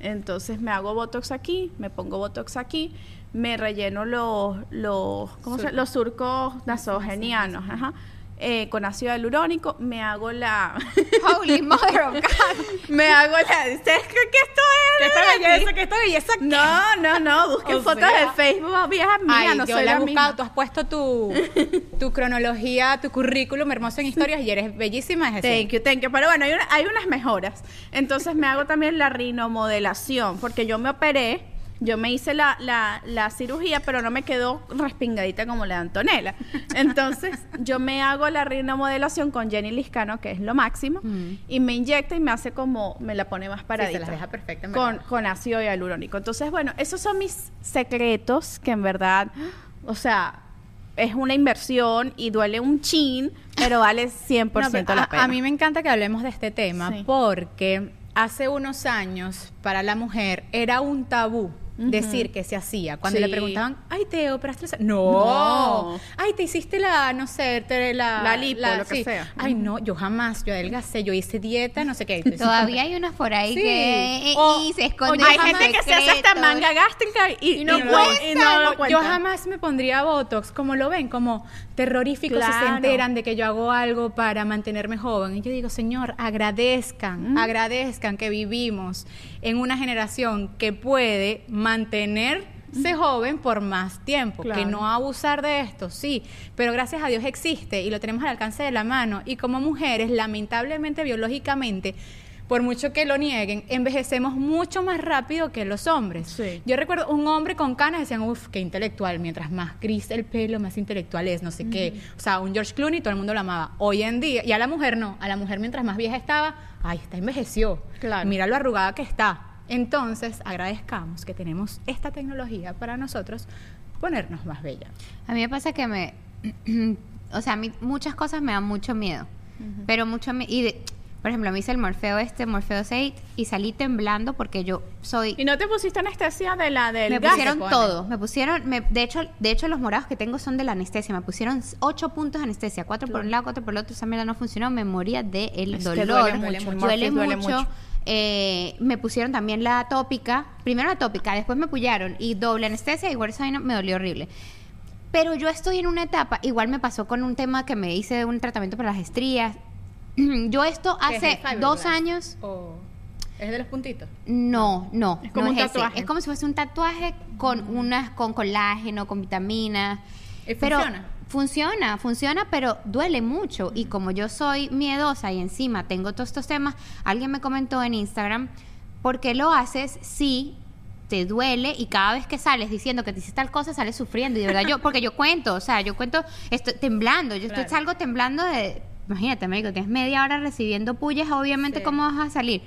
Entonces me hago Botox aquí, me pongo Botox aquí, me relleno los, los, ¿cómo se- los surcos nasogenianos, ajá, eh, con ácido hialurónico, me hago la...
Holy mother of God.
me hago la... ¿Ustedes creen que esto es?
¿Qué esta belleza? ¿Qué esta belleza? qué?
No, no, no, busquen
O
fotos
sea-
de Facebook viejas mías, no
yo
soy
la he buscado.
misma.
Tú has puesto tu, tu cronología, tu currículum hermoso en historias y eres bellísima. Es
Thank you, thank you. Pero bueno, hay, una- hay unas mejoras. Entonces me hago también la rinomodelación, porque yo me operé, yo me hice la, la, la cirugía, pero no me quedó respingadita como la de Antonella. Entonces yo me hago la rinomodelación con Jenny Liscano, que es lo máximo, y me inyecta y me hace como, me la pone más paradita.
las deja perfectas, en
Con, con ácido hialurónico. Entonces, bueno, esos son mis secretos que en verdad, o sea... Es una inversión y duele un chin, pero vale 100%
No, pero
la
a-
pena.
A, mí me encanta que hablemos de este tema
Sí.
porque hace unos años para la mujer era un tabú. Decir que se hacía. Cuando le preguntaban, ay, te operaste. la ce-". No.
No.
Ay, te hiciste la, no sé, te- la.
La lipo, lo que sea.
Ay, no, yo jamás, yo adelgacé, yo hice dieta, no sé qué.
Todavía hay unas por ahí
Sí.
que
O-
y se esconden.
Hay gente que se hace esta manga gástrica y,
Y no
y
cuenta,
y no lo
Yo jamás me pondría Botox, como lo ven, como terrorífico si se enteran de que yo hago algo para mantenerme joven. Y yo digo, Señor, agradezcan, agradezcan que vivimos en una generación que puede mantenerse joven por más tiempo, que no abusar de esto, sí, pero gracias a Dios existe y lo tenemos al alcance de la mano. Y como mujeres, lamentablemente, biológicamente, por mucho que lo nieguen, envejecemos mucho más rápido que los hombres.
Sí.
Yo recuerdo un hombre con canas decían, uff, qué intelectual, mientras más gris el pelo, más intelectual es, no sé qué. O sea, un George Clooney, todo el mundo lo amaba. Hoy en día, y a la mujer no, a la mujer mientras más vieja estaba, ay, está envejeció.
Claro.
Mira lo arrugada que está. Entonces, agradezcamos que tenemos esta tecnología para nosotros ponernos más bella.
A mí me pasa que me. o sea, a mí muchas cosas me dan mucho miedo. Pero mucho miedo. Y de- por ejemplo, me hice el Morfeo este, Morfeo 6, y salí temblando porque yo soy.
¿Y no te pusiste anestesia de la del
me
gas?
pusieron todo. Me pusieron. me- de, hecho, de hecho, los morados que tengo son de la anestesia. Me pusieron ocho puntos de anestesia. Cuatro por un lado, cuatro por el otro. Esa mierda no funcionó. Me moría del
Es que
dolor.
duele mucho, el
Duele
Morpheus duele
mucho.
mucho.
Eh, me pusieron también la tópica. Primero la tópica, después me pullaron. Y doble anestesia. Igual esa me dolió horrible. Pero yo estoy en una etapa, igual me pasó con un tema que me hice un tratamiento para las estrías. Yo esto
¿Qué es
hace
fiberglass?
dos años,
¿O es de los puntitos?
no, no,
Es como
no
un tatuaje.
Es como si fuese un tatuaje con unas, con colágeno, con vitaminas.
¿Y
pero
funciona?
funciona, funciona, pero duele mucho. Y como yo soy miedosa y encima tengo todos estos temas, alguien me comentó en Instagram, ¿por qué lo haces si te duele y cada vez que sales diciendo que te hiciste tal cosa sales sufriendo y de verdad yo porque yo cuento o sea yo cuento estoy temblando yo estoy, salgo temblando de imagínate médico tienes media hora recibiendo pullas obviamente
Sí.
cómo vas a salir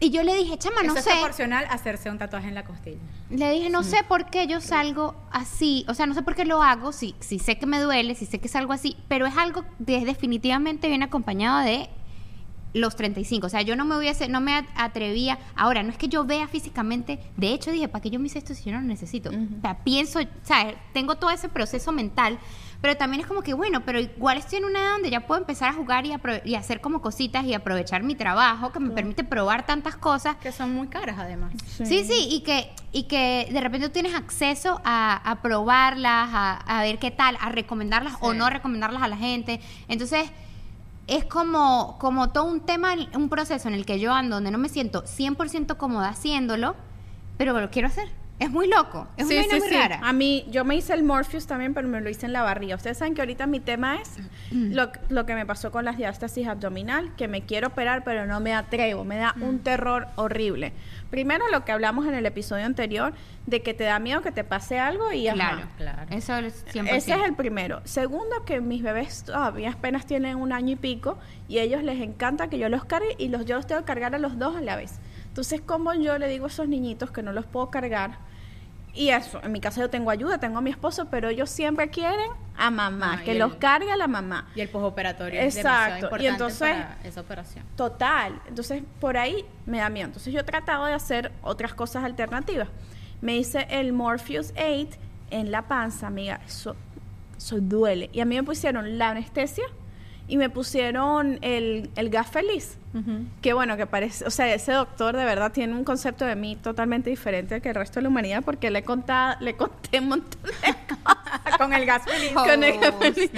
y yo le dije chama no
Eso es
sé
proporcional hacerse un tatuaje en la costilla.
le dije, no sé por qué yo salgo así, o sea, no sé por qué lo hago, si, si sé que me duele, si sé que salgo así, pero es algo que definitivamente viene acompañado de los 35, o sea, yo no me hubiese, no me at- atrevía, ahora, no es que yo vea físicamente, de hecho dije, ¿para qué yo me hice esto si yo no lo necesito? O sea, pienso, o sea, tengo todo ese proceso mental, pero también es como que, bueno, pero igual estoy en una edad donde ya puedo empezar a jugar y, apro- y hacer como cositas y aprovechar mi trabajo, que me permite probar tantas cosas
Que son muy caras además.
Sí, sí, y que, y que de repente tú tienes acceso a, a probarlas, a, a ver qué tal, a recomendarlas o no recomendarlas a la gente. Entonces, es como, como todo un tema, un proceso en el que yo ando, donde no me siento 100% cómoda haciéndolo, pero lo quiero hacer. Es muy loco. Es
Sí,
una vaina
sí,
muy
sí.
rara.
A mí, yo me hice el Morpheus también, pero me lo hice en la barriga. Ustedes saben que ahorita mi tema es
Mm.
lo, lo que me pasó con las diástasis abdominal, que me quiero operar, pero no me atrevo. Me da
Mm.
un terror horrible. Primero, lo que hablamos en el episodio anterior, de que te da miedo que te pase algo y ajá.
Claro,
Claro.
Eso es 100%.
Ese es el primero. Segundo, que mis bebés todavía apenas tienen un año y pico y a ellos les encanta que yo los cargue y los, yo los tengo que cargar a los dos a la vez. Entonces, como yo le digo a esos niñitos que no los puedo cargar? Y eso, en mi casa yo tengo ayuda, tengo a mi esposo, pero ellos siempre quieren a mamá,
Ah,
que los cargue a la mamá.
Y el postoperatorio
Exacto,
es
y entonces-
para esa operación.
Total. Entonces, por ahí me da miedo. Entonces, yo he tratado de hacer otras cosas alternativas. Me hice el Morpheus 8 en la panza, amiga. Eso, eso duele. Y a mí me pusieron la anestesia y me pusieron el, el gas feliz. Que bueno, que parece, o sea, ese doctor de verdad tiene un concepto de mí totalmente diferente al que el resto de la humanidad, porque le he contado, le conté un montón de cosas.
Con el gas feliz.
Con el gas
Oh,
feliz.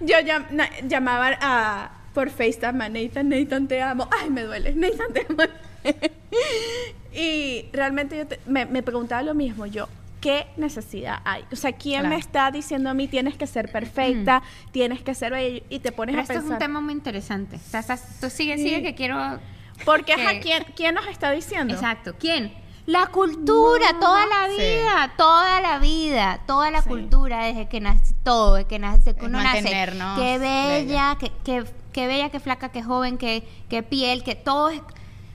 Yo llam- na- llamaba a, por FaceTime a Nathan, Nathan te amo, ay me duele, Nathan te amo. y realmente yo te- me, me preguntaba lo mismo, yo, ¿qué necesidad hay? O sea, ¿quién
Claro.
me está diciendo a mí tienes que ser perfecta, tienes que ser bella? Y te pones
Pero
a
esto
pensar.
es un tema muy interesante. O sea, estás- tú sigue,
Sí.
sigue que quiero...
Porque,
que-
ajá, ¿quién, ¿quién nos está diciendo?
Exacto. ¿Quién? La cultura, toda la
Sí.
vida, toda la vida, toda la
Sí.
cultura desde que nace todo, desde que nace, que uno nace. Qué bella,
bella.
que, que, que bella, que flaca, que joven, que, que piel, que todo es,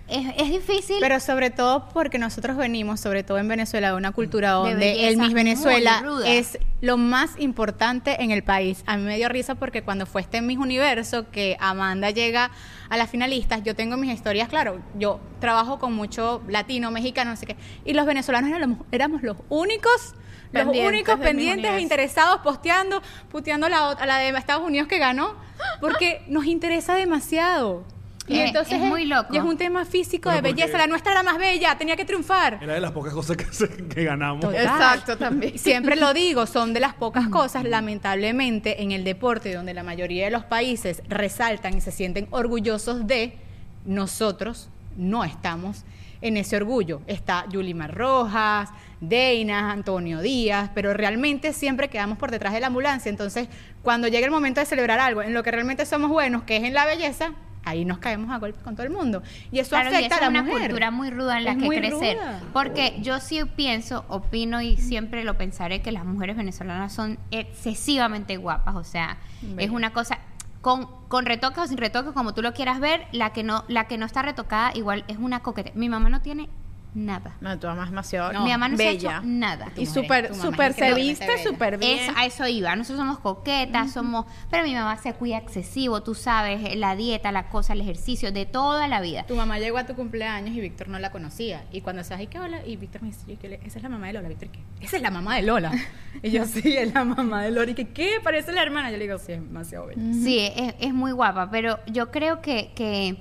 es, es difícil.
Pero sobre todo porque nosotros venimos, sobre todo en Venezuela, de una cultura
De
donde el Miss Venezuela es lo más importante en el país. A mí me dio risa porque cuando fue este Miss Universo, que Amanda llega a las finalistas, yo tengo mis historias, claro, yo trabajo con mucho latino, mexicano, no sé qué, y los venezolanos éramos, éramos los únicos... Los
Pendientes
únicos pendientes e interesados posteando, puteando a la, a la de Estados Unidos que ganó, porque nos interesa demasiado. Y
Eh,
entonces
es muy loco.
y es un tema físico de belleza. La nuestra era más bella, tenía que triunfar.
Era de las pocas cosas que, se- que ganamos.
Total.
Exacto, también.
Siempre lo digo, son de las pocas cosas, lamentablemente, en el deporte donde la mayoría de los países resaltan y se sienten orgullosos de, nosotros no estamos en ese orgullo. Está Yulimar Rojas, Deina, Antonio Díaz, pero realmente siempre quedamos por detrás de la ambulancia. Entonces, cuando llega el momento de celebrar algo en lo que realmente somos buenos, que es en la belleza, ahí nos caemos a golpe con todo el mundo. Y eso
Claro, y
afecta
eso
a
es una
mujer.
cultura muy ruda en la
Es
que crecer.
ruda.
Porque yo sí pienso, opino y siempre lo pensaré que las mujeres venezolanas son excesivamente guapas. O sea, es una cosa con, con retoques o sin retoques, como tú lo quieras ver, la que no, la que no está retocada igual es una coquete. Mi mamá no tiene nada.
No, tu mamá es demasiado
No,
Mi mamá no se ha
bella.
hecho nada.
Y súper,
es
se viste
bella.
súper bien.
Es- a eso iba. Nosotros somos coquetas, somos. Pero mi mamá se cuida excesivo, tú sabes, la dieta, la cosa, el ejercicio, de toda la vida.
Tu mamá llegó a tu cumpleaños y Víctor no la conocía. Y cuando se ¿y qué hola? Y Víctor me dice, yo, ¿qué le- esa es la mamá de Lola. Víctor, ¿qué? Esa es la mamá de Lola. y yo, sí, es la mamá de Lola. Y que, ¿qué? Parece la hermana. Yo le digo, sí, es demasiado bella.
Sí, es, es muy guapa, pero yo creo que, que-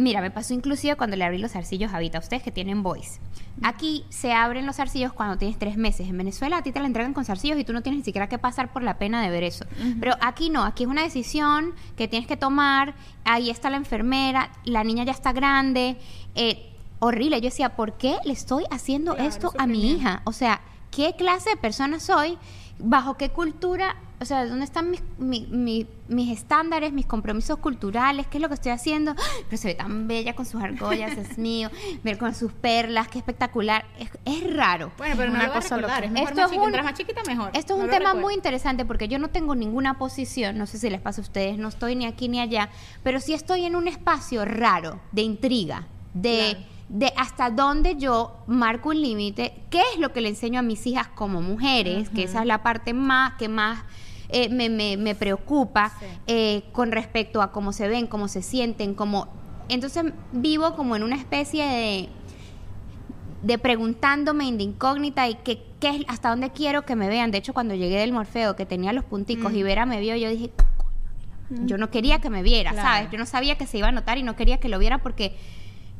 Mira, me pasó inclusive cuando le abrí los arcillos a Vita, ustedes que tienen voice. Aquí se abren los arcillos cuando tienes tres meses. En Venezuela a ti te la entregan con zarcillos y tú no tienes ni siquiera que pasar por la pena de ver eso. Pero aquí no, aquí es una decisión que tienes que tomar. Ahí está la enfermera, la niña ya está grande. eh, horrible. Yo decía, ¿por qué le estoy haciendo
Claro,
esto a mi hija? O sea, ¿qué clase de persona soy? ¿Bajo qué cultura? O sea, ¿dónde están mis, mi- mi- mis estándares, mis compromisos culturales? ¿Qué es lo que estoy haciendo? ¡Ay! Pero se ve tan bella con sus argollas, es mío. Ver con sus perlas, qué espectacular. Es, es raro.
Bueno, pero no
Una
lo va a
cosa
recordar.
loca.
Es mejor
Esto
más
es
chiquita.
un-
Mientras más chiquita, mejor.
Esto es
No
un
lo
tema muy interesante porque yo no tengo ninguna posición, no sé si les pasa a ustedes, no estoy ni aquí ni allá, pero sí estoy en un espacio raro, de intriga, de,
Claro.
De hasta dónde yo marco un límite, qué es lo que le enseño a mis hijas como mujeres, que esa es la parte más que más eh, me, me- me preocupa
Sí.
eh, con respecto a cómo se ven, cómo se sienten, cómo... Entonces vivo como en una especie de de preguntándome de incógnita y que, qué es hasta dónde quiero que me vean. De hecho, cuando llegué del Morfeo, que tenía los punticos y Vera me vio, yo dije, "Coño de la madre". yo no quería que me viera,
Claro.
¿sabes? Yo no sabía que se iba a notar y no quería que lo viera porque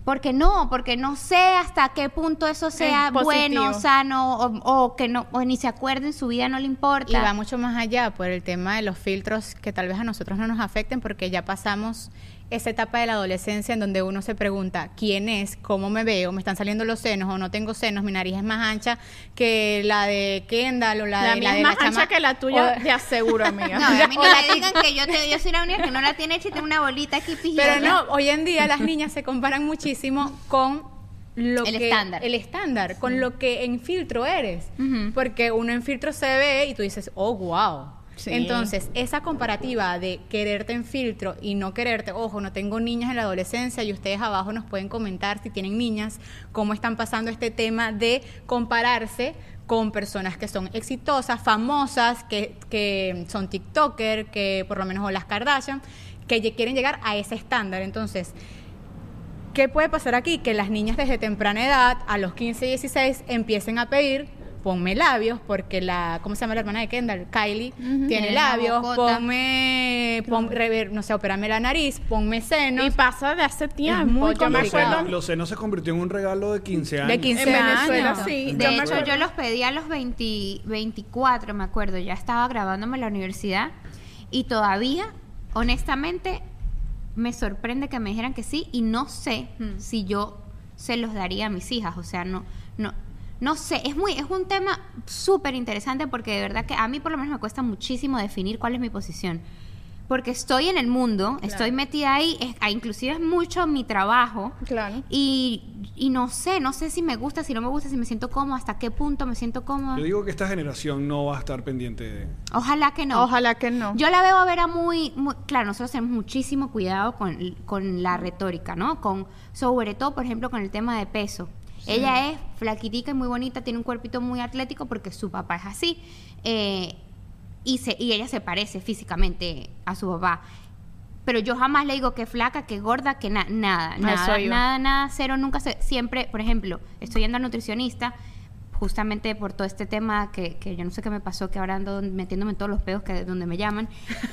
porque no, porque no sé hasta qué punto eso sea
positivo.
bueno, sano o, o que no o ni se acuerde en su vida no le importa.
Y va mucho más allá por el tema de los filtros que tal vez a nosotros no nos afecten porque ya pasamos esa etapa de la adolescencia en donde uno se pregunta quién es, cómo me veo, me están saliendo los senos o no tengo senos, mi nariz es más ancha que la de Kendall o la,
La
de
mía
la
es
de
más
la
ancha
chama-
que la tuya,
o-
te aseguro, amiga.
No, a mí no me digan que yo, te, yo soy la única que no la tiene hecha y tengo una bolita aquí pijada.
Pero no, hoy en día las niñas se comparan muchísimo con lo
El
que
estándar.
el estándar, con lo que en filtro eres, porque uno en filtro se ve y tú dices, "Oh, wow." Entonces, esa comparativa de quererte en filtro y no quererte, ojo, no tengo niñas en la adolescencia y ustedes abajo nos pueden comentar si tienen niñas, cómo están pasando este tema de compararse con personas que son exitosas, famosas, que, que son TikToker, que por lo menos o las Kardashian, que quieren llegar a ese estándar. Entonces, ¿qué puede pasar aquí? Que las niñas desde temprana edad, a los 15, 16, empiecen a pedir, ponme labios, porque la, ¿cómo se llama la hermana de Kendall? Kylie, tiene
Tiene la
labios, ponme, pon- rever- no sé, operame la nariz, ponme senos.
Y pasa de hace tiempo.
muy
yo me
complicado.
acuerdo.
Los senos se convirtió en un regalo de 15 años.
De 15
En Venezuela,
años.
sí.
De
yo
hecho, yo los pedí a los 20 24, me acuerdo. Ya estaba grabándome en la universidad y todavía, honestamente, me sorprende que me dijeran que sí y no sé si yo se los daría a mis hijas. O sea, no, no, no sé. Es muy, es un tema súper interesante porque de verdad que a mí por lo menos me cuesta muchísimo definir cuál es mi posición. Porque estoy en el mundo, estoy metida ahí, es, ah, inclusive es mucho mi trabajo.
Claro.
Y, y no sé, no sé si me gusta, si no me gusta, si me siento cómoda, hasta qué punto me siento cómoda.
Yo digo que esta generación no va a estar pendiente de...
Ojalá que no.
Ojalá que no.
Yo la veo a Vera muy, muy- claro, nosotros tenemos muchísimo cuidado con, con la retórica, ¿no? Con, sobre todo, por ejemplo, con el tema de peso. Ella es flaquitica y muy bonita, tiene un cuerpito muy atlético porque su papá es así. eh, y, se, y ella se parece físicamente a su papá. Pero yo jamás le digo que flaca, que gorda, que na- nada,
A
nada, nada, nada, cero, nunca se, siempre, por ejemplo, estoy yendo al nutricionista justamente por todo este tema que, que yo no sé qué me pasó, que ahora ando metiéndome en todos los pedos que donde me llaman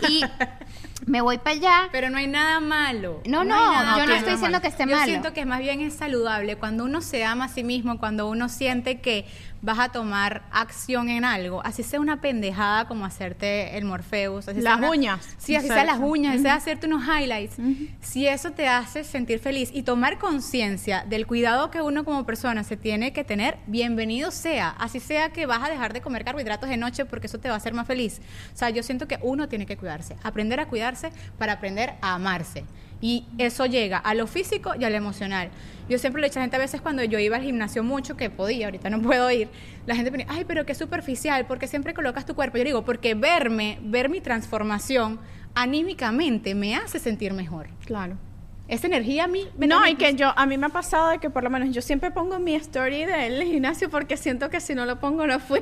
y me voy para allá.
Pero no hay nada malo.
No, no,
nada
yo no estoy diciendo que esté
Yo
malo.
siento que más bien es saludable cuando uno se ama a sí mismo, cuando uno siente que vas a tomar acción en algo, así sea una pendejada como hacerte el Morpheus, así sea
Las
una-
uñas.
Sí, así
sea,
las uñas, así sea hacerte unos highlights. Si eso te hace sentir feliz y tomar conciencia del cuidado que uno como persona se tiene que tener, bienvenido sea. Así sea que vas a dejar de comer carbohidratos de noche porque eso te va a hacer más feliz. O sea, yo siento que uno tiene que cuidarse, aprender a cuidarse para aprender a amarse. Y eso llega a lo físico y a lo emocional. Yo siempre le he dicho a la gente a veces cuando yo iba al gimnasio mucho, que podía, ahorita no puedo ir, la gente me dice, ay, pero qué superficial, porque siempre colocas tu cuerpo. Yo digo, porque verme, ver mi transformación anímicamente me hace sentir mejor.
Claro.
Esa energía a mí me
No, y que yo, a mí me ha pasado de que por lo menos yo siempre pongo mi story del gimnasio porque siento que si no lo pongo no fui.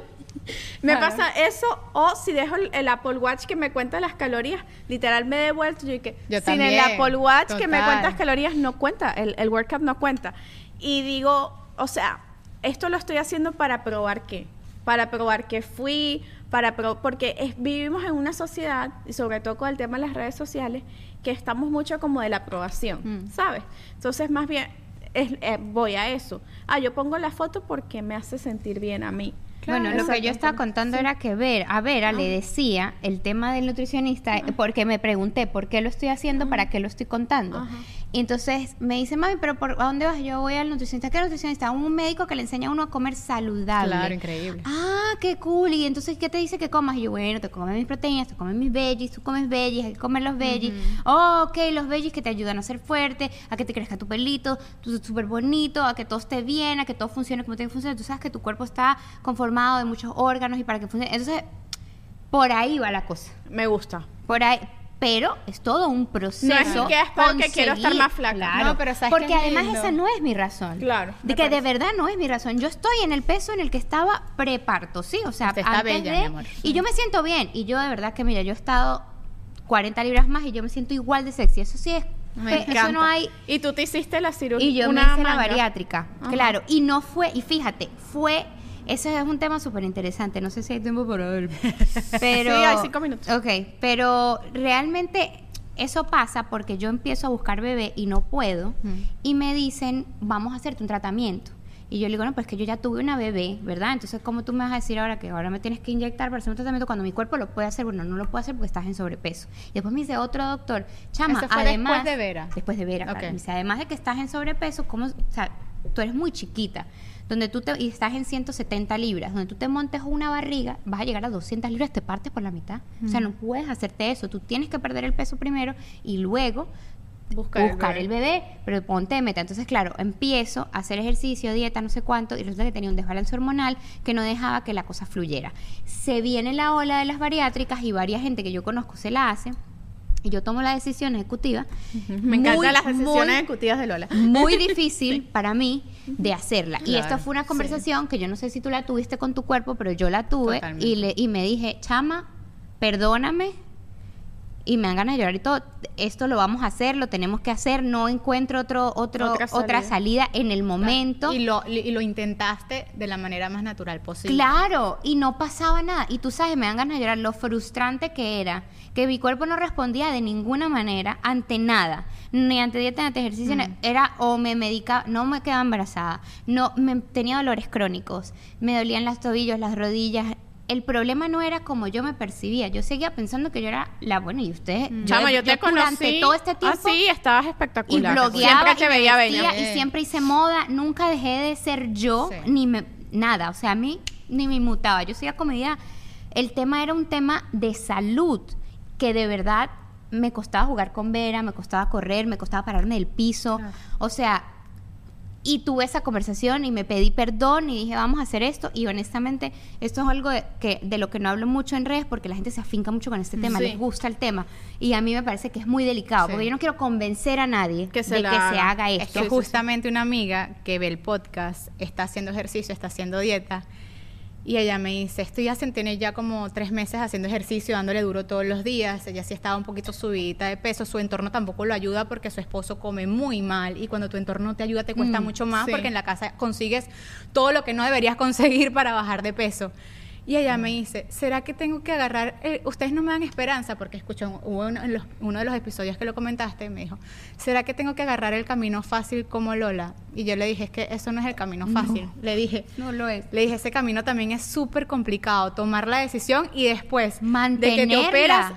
Me pasa eso, o si dejo el, el Apple Watch que me cuenta las calorías, literal me he devuelto. Yo que
Yo
sin el Apple Watch que me cuenta las calorías no cuenta, el, el workout no cuenta. Y digo, o sea, esto lo estoy haciendo para probar qué. Para probar que fui, para pro- porque es- vivimos en una sociedad, y sobre todo con el tema de las redes sociales, que estamos mucho como de la aprobación,
Mm.
¿sabes? Entonces, más bien, es- eh, voy a eso. Ah, yo pongo la foto porque me hace sentir bien a mí.
Bueno, lo que yo estaba contando era que ver, a Vera le decía el tema del nutricionista, porque me pregunté por qué lo estoy haciendo, para qué lo estoy contando.
Ajá.
Y entonces me dice, mami, pero ¿por a dónde vas? Yo voy al nutricionista. ¿Qué nutricionista? Un médico que le enseña a uno a comer saludable.
Claro, increíble.
Ah, qué cool. Y entonces, ¿qué te dice que comas? Y yo, bueno, te comes mis proteínas, te comes mis veggies, tú comes veggies, hay que comer los veggies. Oh, ok, los veggies que te ayudan a ser fuerte, a que te crezca tu pelito, tú súper bonito, a que todo esté bien, a que todo funcione como tiene que funcionar. Tú sabes que tu cuerpo está conformado de muchos órganos y para que funcione. Entonces, por ahí va la cosa.
Me gusta.
Por ahí. Pero es todo un proceso.
No es que es porque quiero estar más flaca.
Claro,
No, pero ¿sabes
porque además
lindo?
esa no es mi razón.
Claro,
De que de verdad no es mi razón. Yo estoy en el peso en el que estaba preparto, ¿sí? O sea, antes
bella,
de-
mi amor.
Y yo me siento bien. Y yo de verdad que, mira, yo he estado 40 libras más y yo me siento igual de sexy. Eso sí es.
Me
fe- eso
encanta.
no hay.
Y tú te hiciste la cirugía.
Y yo
una
me hice la bariátrica,
Ajá.
claro. Y no fue, y fíjate, fue, ese es un tema súper interesante, no sé si hay tiempo para ver. Pero,
Sí, hay cinco minutos.
Ok, pero realmente eso pasa porque yo empiezo a buscar bebé y no puedo,
Mm.
y me dicen, vamos a hacerte un tratamiento. Y yo le digo, no, pues que yo ya tuve una bebé, ¿verdad? Entonces, ¿cómo tú me vas a decir ahora que ahora me tienes que inyectar para hacer un tratamiento cuando mi cuerpo lo puede hacer? Bueno, no lo puede hacer porque estás en sobrepeso. Y después me dice otro doctor, chama,
Eso fue
además...
después de Vera.
Después de Vera, claro. Me dice, además de que estás en sobrepeso, ¿cómo, o sea, tú eres muy chiquita, donde tú te, y estás en 170 libras, donde tú te montes una barriga, vas a llegar a 200 libras, te partes por la mitad. O sea, no puedes hacerte eso, tú tienes que perder el peso primero y luego
Buscar,
buscar,
el
el,
bebé.
pero ponte de meta. Entonces, claro, empiezo a hacer ejercicio, dieta, no sé cuánto, y resulta que tenía un desbalance hormonal que no dejaba que la cosa fluyera. Se viene la ola de las bariátricas y varias gente que yo conozco se la hace. Y yo tomo la decisión ejecutiva.
Me encantan las decisiones
muy-
ejecutivas de Lola.
muy difícil para mí de hacerla. Y esta fue una
sí.
conversación que yo no sé si tú la tuviste con tu cuerpo, pero yo la tuve y, le, y me dije, chama, perdóname. Y me dan ganas de llorar y todo. Esto lo vamos a hacer, lo tenemos que hacer. No encuentro otro, otro,
Otra
otra,
salida.
salida. en el momento.
Y lo, y lo intentaste de la manera más natural posible.
Claro, y no pasaba nada. Y tú sabes, me dan ganas de llorar lo frustrante que era, que mi cuerpo no respondía de ninguna manera ante nada, ni ante dieta, ni ante ejercicio. ni- Era o me medicaba, no me quedaba embarazada, no me, tenía dolores crónicos, me dolían las tobillos, las rodillas. El problema no era como yo me percibía. Yo seguía pensando que yo era la buena y ustedes.
Chama, yo, te
durante
conocí.
todo este tiempo
Ah, sí, estabas
y
espectacular.
blogueaba
Siempre te
y me
veía
vestía
bella.
y siempre hice moda nunca dejé de ser yo
Sí.
ni me nada o sea a mí ni me mutaba yo seguía comedia el tema era un tema de salud que de verdad me costaba jugar con Vera me costaba correr me costaba pararme del piso o sea y tuve esa conversación y me pedí perdón y dije vamos a hacer esto y honestamente esto es algo de, que, de lo que no hablo mucho en redes porque la gente se afinca mucho con este tema
Sí.
les gusta el tema y a mí me parece que es muy delicado
Sí.
porque yo no quiero convencer a nadie
Que se
de
la
que se
haga.
haga
Es
esto
que justamente una amiga que ve el podcast está haciendo ejercicio, está haciendo dieta. Y ella me dice, estoy haciendo, tiene ya como tres meses haciendo ejercicio, dándole duro todos los días. Ella sí estaba un poquito subidita de peso. Su entorno tampoco lo ayuda porque su esposo come muy mal. Y cuando tu entorno no te ayuda, te cuesta
Mm,
mucho más
sí.
porque en la casa consigues todo lo que no deberías conseguir para bajar de peso. Y ella me dice, ¿será que tengo que agarrar? eh, ustedes no me dan esperanza porque escuchó hubo uno, en los- uno de los episodios que lo comentaste, me dijo, ¿será que tengo que agarrar el camino fácil como Lola? Y yo le dije, es que eso no es el camino fácil. Le dije,
no lo es
le dije, ese camino también es súper complicado, tomar la decisión y después de que te
Mantenerla.
operas,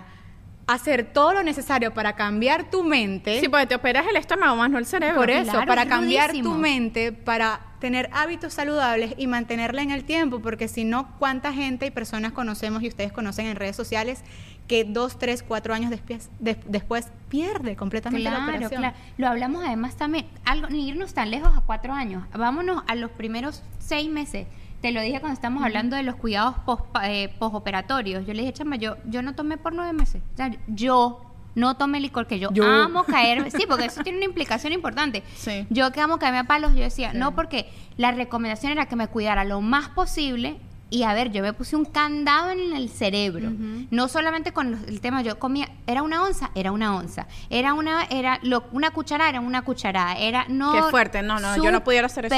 hacer todo lo necesario para cambiar tu mente.
Sí, porque te operas el estómago más no el cerebro.
Por eso,
Claro,
para
es
cambiar
rudísimo.
tu mente, para tener hábitos saludables y mantenerla en el tiempo, porque si no, ¿cuánta gente y personas conocemos y ustedes conocen en redes sociales que dos, tres, cuatro años después, des- después pierde completamente la operación?
claro. Lo hablamos además también, algo, ni irnos tan lejos a cuatro años. Vámonos a los primeros seis meses. Te lo dije cuando estamos hablando de los cuidados pos- eh, posoperatorios. Yo le dije, chama, yo, yo no tomé por nueve meses. O sea, yo no tomé licor, que yo,
Yo.
amo caer. Sí, porque eso tiene una implicación importante.
Sí.
Yo que amo caerme a palos, yo decía, no, porque la recomendación era que me cuidara lo más posible. Y a ver, yo me puse un candado en el cerebro. No solamente con los- el tema, yo comía, era una onza, era una onza. Era una, era lo- una cucharada, era una cucharada. Era no.
Qué fuerte, no, no, yo no pudiera hacer eso.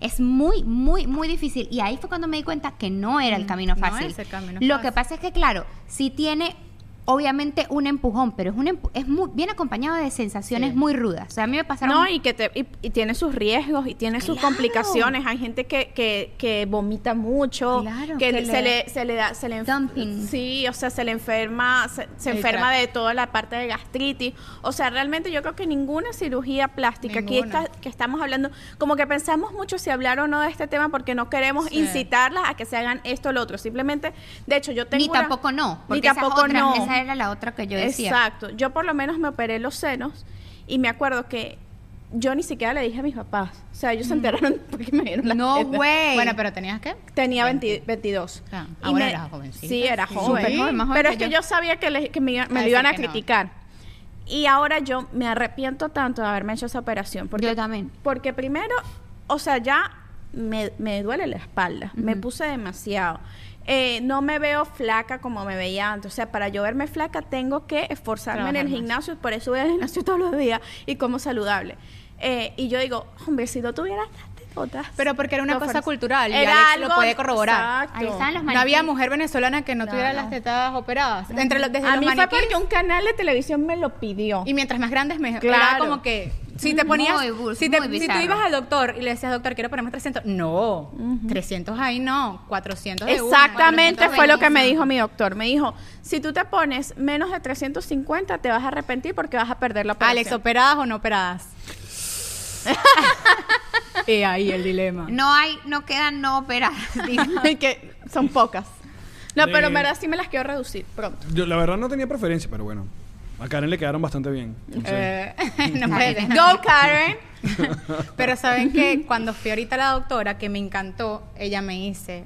es muy, muy, muy difícil. Y ahí fue cuando me di cuenta que no era el camino
no
fácil.
es el camino
lo
fácil.
que pasa es que, claro, sí tiene obviamente un empujón, pero es un empu- es muy bien acompañado de sensaciones
Sí.
muy rudas. O sea, a mí me pasaron
No, y que te, y, y tiene sus riesgos y tiene sus
Claro.
complicaciones. Hay gente que, que, que vomita mucho,
Claro,
que,
que
se,
le-
se le da, se le
Dumping.
Sí, o sea, se le enferma, se, enferma de toda la parte de gastritis. O sea, realmente yo creo que ninguna cirugía plástica, aquí está, que estamos hablando, como que pensamos mucho si hablar o no de este tema porque no queremos
Sí.
incitarlas a que se hagan esto o lo otro. Simplemente, de hecho, yo tengo
ni
una-
tampoco no,
Ni
porque es
tampoco
otra,
no.
esa era la otra que yo decía.
Exacto. Yo por lo menos me operé los senos y me acuerdo que yo ni siquiera le dije a mis papás. O sea, ellos se enteraron porque me dieron la
No, güey.
Bueno, pero tenías que...
Tenía 20 22.
Ah,
Y
ahora
me-
eras jovencita.
Sí, era
Sí.
joven.
Súper joven, más joven
Pero
que
es que
yo.
yo sabía que, le- que me, iba- me lo iban a
no.
criticar. Y ahora yo me arrepiento tanto de haberme hecho esa operación. Porque,
Yo también.
Porque primero, o sea, ya me, me duele la espalda. Me puse demasiado. Eh, no me veo flaca como me veía antes. O sea, para yo verme flaca tengo que esforzarme en el
más.
gimnasio. Por eso voy al gimnasio todos los días y como saludable. Eh, y yo digo, hombre, si no tuviera
Pero porque era una
dos
cosa cultural y
Era
Alex lo
algo-
puede corroborar.
Exacto.
Ahí están los
No había mujer venezolana que no, tuviera
no.
las tetas operadas. Entre los, desde
A
los
mí fue porque un canal de televisión me lo pidió.
y mientras más grandes mejor.
Claro.
Era como que si te ponías
Muy
si, te- si tú ibas al doctor y le decías, "Doctor, quiero ponerme 300." No, 300 ahí no, 400 de una,
Exactamente
400
fue lo que me dijo mi doctor. Me dijo, si tú te pones menos de 350 te vas a arrepentir porque vas a perder la operación.
Alex, ¿operadas o no operadas? y ahí el dilema.
No hay, no quedan no operadas.
Y que son pocas. No, pero en verdad sí me las quiero reducir pronto.
Yo la verdad no tenía preferencia, pero bueno. A Karen le quedaron bastante bien.
Eh, no puede.
Go, Karen.
Pero saben que cuando fui ahorita a la doctora, que me encantó, ella me dice,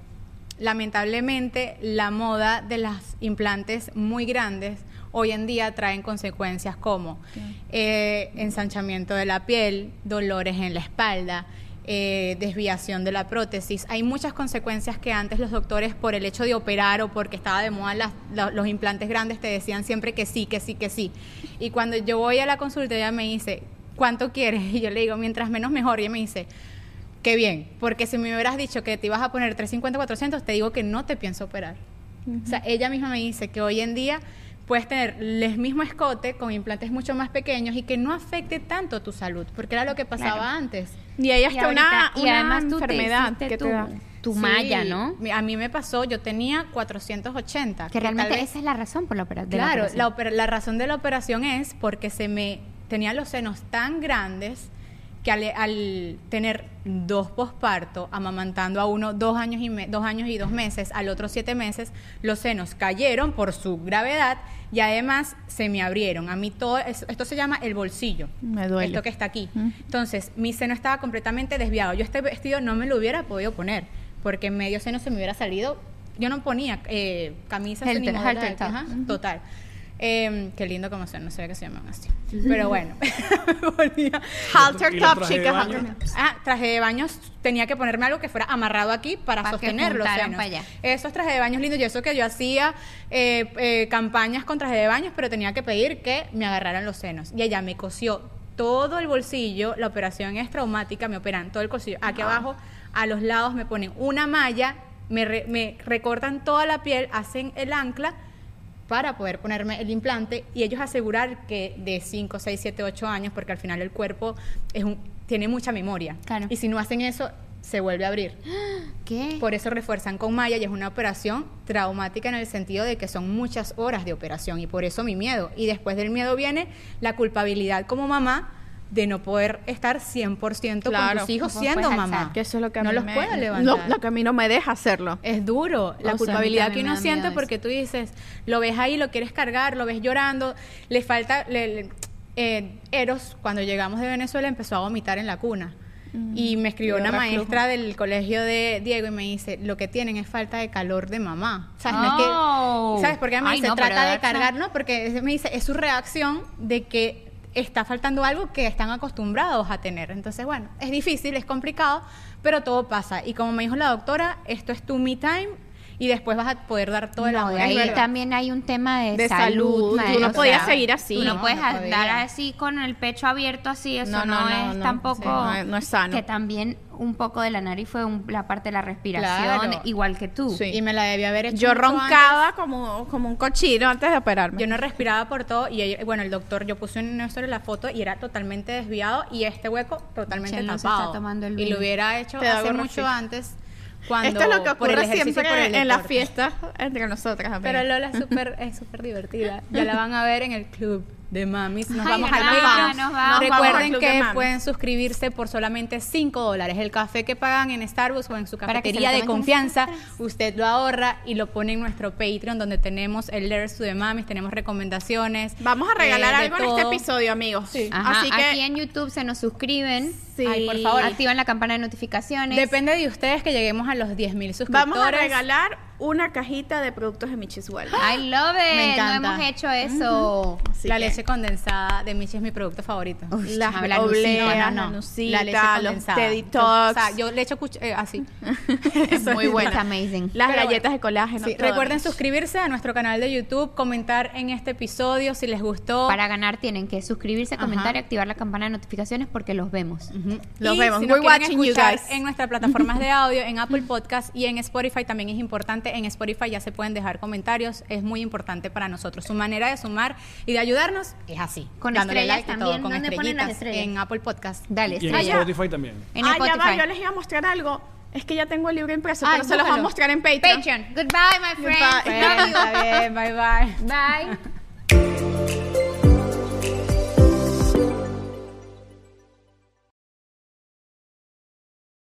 lamentablemente la moda de las implantes muy grandes hoy en día traen consecuencias como eh, ensanchamiento de la piel, dolores en la espalda, eh, desviación de la prótesis. Hay muchas consecuencias que antes los doctores, por el hecho de operar o porque estaba de moda las- la- los implantes grandes, te decían siempre que sí, que sí, que sí. Y cuando yo voy a la consulta, ella me dice, ¿cuánto quieres? Y yo le digo, mientras menos mejor. Y ella me dice, qué bien, porque si me hubieras dicho que te ibas a poner 350, 400, te digo que no te pienso operar. O sea, ella misma me dice que hoy en día puedes tener el mismo escote con implantes mucho más pequeños y que no afecte tanto tu salud, porque era lo que pasaba
Claro.
antes.
Y hay
Y
hasta una,
y
una
te
enfermedad que
tu,
te da.
tu
Sí,
malla, ¿no?
A mí me pasó, yo tenía 480.
Que
tal
realmente
vez-
esa es la razón por la opera- de la
Claro,
operación.
la, opera- la razón de la operación es porque se me tenía los senos tan grandes que al, al tener dos posparto, amamantando a uno dos años, y me- dos años y dos meses, al otro siete meses, los senos cayeron por su gravedad y además se me abrieron. A mí todo, es- esto se llama el bolsillo.
Me duele.
Esto que está aquí.
Mm.
Entonces, mi seno estaba completamente desviado. Yo este vestido no me lo hubiera podido poner porque en medio seno se me hubiera salido. Yo no ponía eh, camisas ni
Halter-
modelo
halter
de-
top.
ajá, total. Eh, qué lindo como son, no sé que se llaman así. Pero bueno, volvía.
Halter
¿Y los
top, chicas. halter.
Ah, traje de baños tenía que ponerme algo que fuera amarrado aquí para,
Para que
sostener los
juntaran
senos.
pa' allá.
Esos trajes de baños lindos, y eso que yo hacía eh, eh, campañas con traje de baños, pero tenía que pedir que me agarraran los senos. Y ella me cosió todo el bolsillo, la operación es traumática, me operan todo el bolsillo. Aquí abajo, a los lados me ponen una malla, me, re- me recortan toda la piel, hacen el ancla para poder ponerme el implante y ellos asegurar que de 5, 6, 7, 8 años, porque al final el cuerpo es un, tiene mucha memoria.
Claro.
Y si no hacen eso, se vuelve a abrir.
¿Qué?
Por eso refuerzan con malla y es una operación traumática en el sentido de que son muchas horas de operación y por eso mi miedo. Y después del miedo viene la culpabilidad como mamá de no poder estar 100%
Claro.
con tus hijos siendo mamá.
Que eso es lo que a
no
mí
los
me-
puedo
Lo,
levantar.
lo que a mí no me deja hacerlo.
Es duro la
O
culpabilidad que uno siente porque tú dices, lo ves ahí, lo quieres cargar, lo ves llorando, le falta, le- le- eh, Eros cuando llegamos de Venezuela empezó a vomitar en la cuna. Y me escribió una
reflujo.
maestra del colegio de Diego y me dice, lo que tienen es falta de calor de mamá. ¿Sabes? No es
Oh.
que, ¿Sabes por qué me
Ay,
dice,
no, pero
trata de cargar? No, porque me dice, es su reacción de que está faltando algo que están acostumbrados a tener. Entonces, bueno, es difícil, es complicado, pero todo pasa. Y como me dijo la doctora, esto es tu me time y después vas a poder dar todo el
No,
amor.
y ahí
verdad.
también hay un tema de,
De salud.
ma-
Tú no podías
sea,
seguir así.
Tú no,
No,
puedes
no
andar
podía.
así con el pecho abierto así. Eso
No,
no,
no, no,
es
no.
tampoco.
Sí, no es- no es sano.
Que también un poco de la nariz fue un- la parte de la respiración,
Claro.
igual que tú.
Sí.
Y me la debía haber hecho
Yo
mucho
roncaba como, como un cochino antes de operarme.
Yo no respiraba por todo y ella- bueno, el doctor, yo puse en la foto y era totalmente desviado y este hueco totalmente
se
tapado.
está tomando el
y lo hubiera hecho hace mucho antes cuando
Esto es lo que ocurre siempre en las fiestas entre nosotras.
Pero Lola es súper es súper divertida. Ya la van a ver en el club de mamis. Nos
Ay,
vamos al
¿verdad?
Patreon.
Nos vamos.
Nos vamos al
Recuerden que pueden suscribirse por solamente 5 dólares. El café que pagan en Starbucks o en su cafetería de confianza, usted lo ahorra y lo pone en nuestro Patreon donde tenemos el Letters to the Mamis, tenemos recomendaciones.
Vamos a regalar
eh,
algo en este episodio, amigos.
Ajá,
Así que
aquí en YouTube se nos suscriben.
Sí.
Ay, por favor.
Activan la campana de notificaciones.
Depende de ustedes que lleguemos a los 10.000 suscriptores.
vamos a regalar una cajita de productos de Michis Well.
I love it.
Me encanta.
No hemos hecho eso.
La
que-
leche condensada de Michi es mi producto favorito.
Uf,
Las
la
obleas,
nucita.
la nucita,
la leche
los
condensada.
té
Yo-
detox.
O sea, yo le echo cuch- eh, así.
es muy buena.
Amazing.
Las
Pero
galletas de colágeno.
Sí, recuerden suscribirse a nuestro canal de YouTube, comentar en este episodio si les gustó.
Para ganar tienen que suscribirse,
Ajá.
comentar y activar la campana de notificaciones porque los vemos.
Los
Y
vemos.
Si
We're watching you guys.
en nuestras plataformas de audio, en Apple Podcast y en Spotify también es importante. En Spotify ya se pueden dejar comentarios. Es muy importante para nosotros. Su manera de sumar y de ayudarnos es así.
Con
dándole
estrellas
like y
también.
todo, con
¿Dónde ponen las estrellas?
En Apple Podcast.
Dale,
Y en. Spotify también.
En
ah, ya va, yo les iba a mostrar algo. Es que ya tengo el libro impreso,
Ay,
pero se los voy a mostrar en Patreon.
Patreon. Goodbye, my friend.
Goodbye.
Bien, bye bye.
Bye.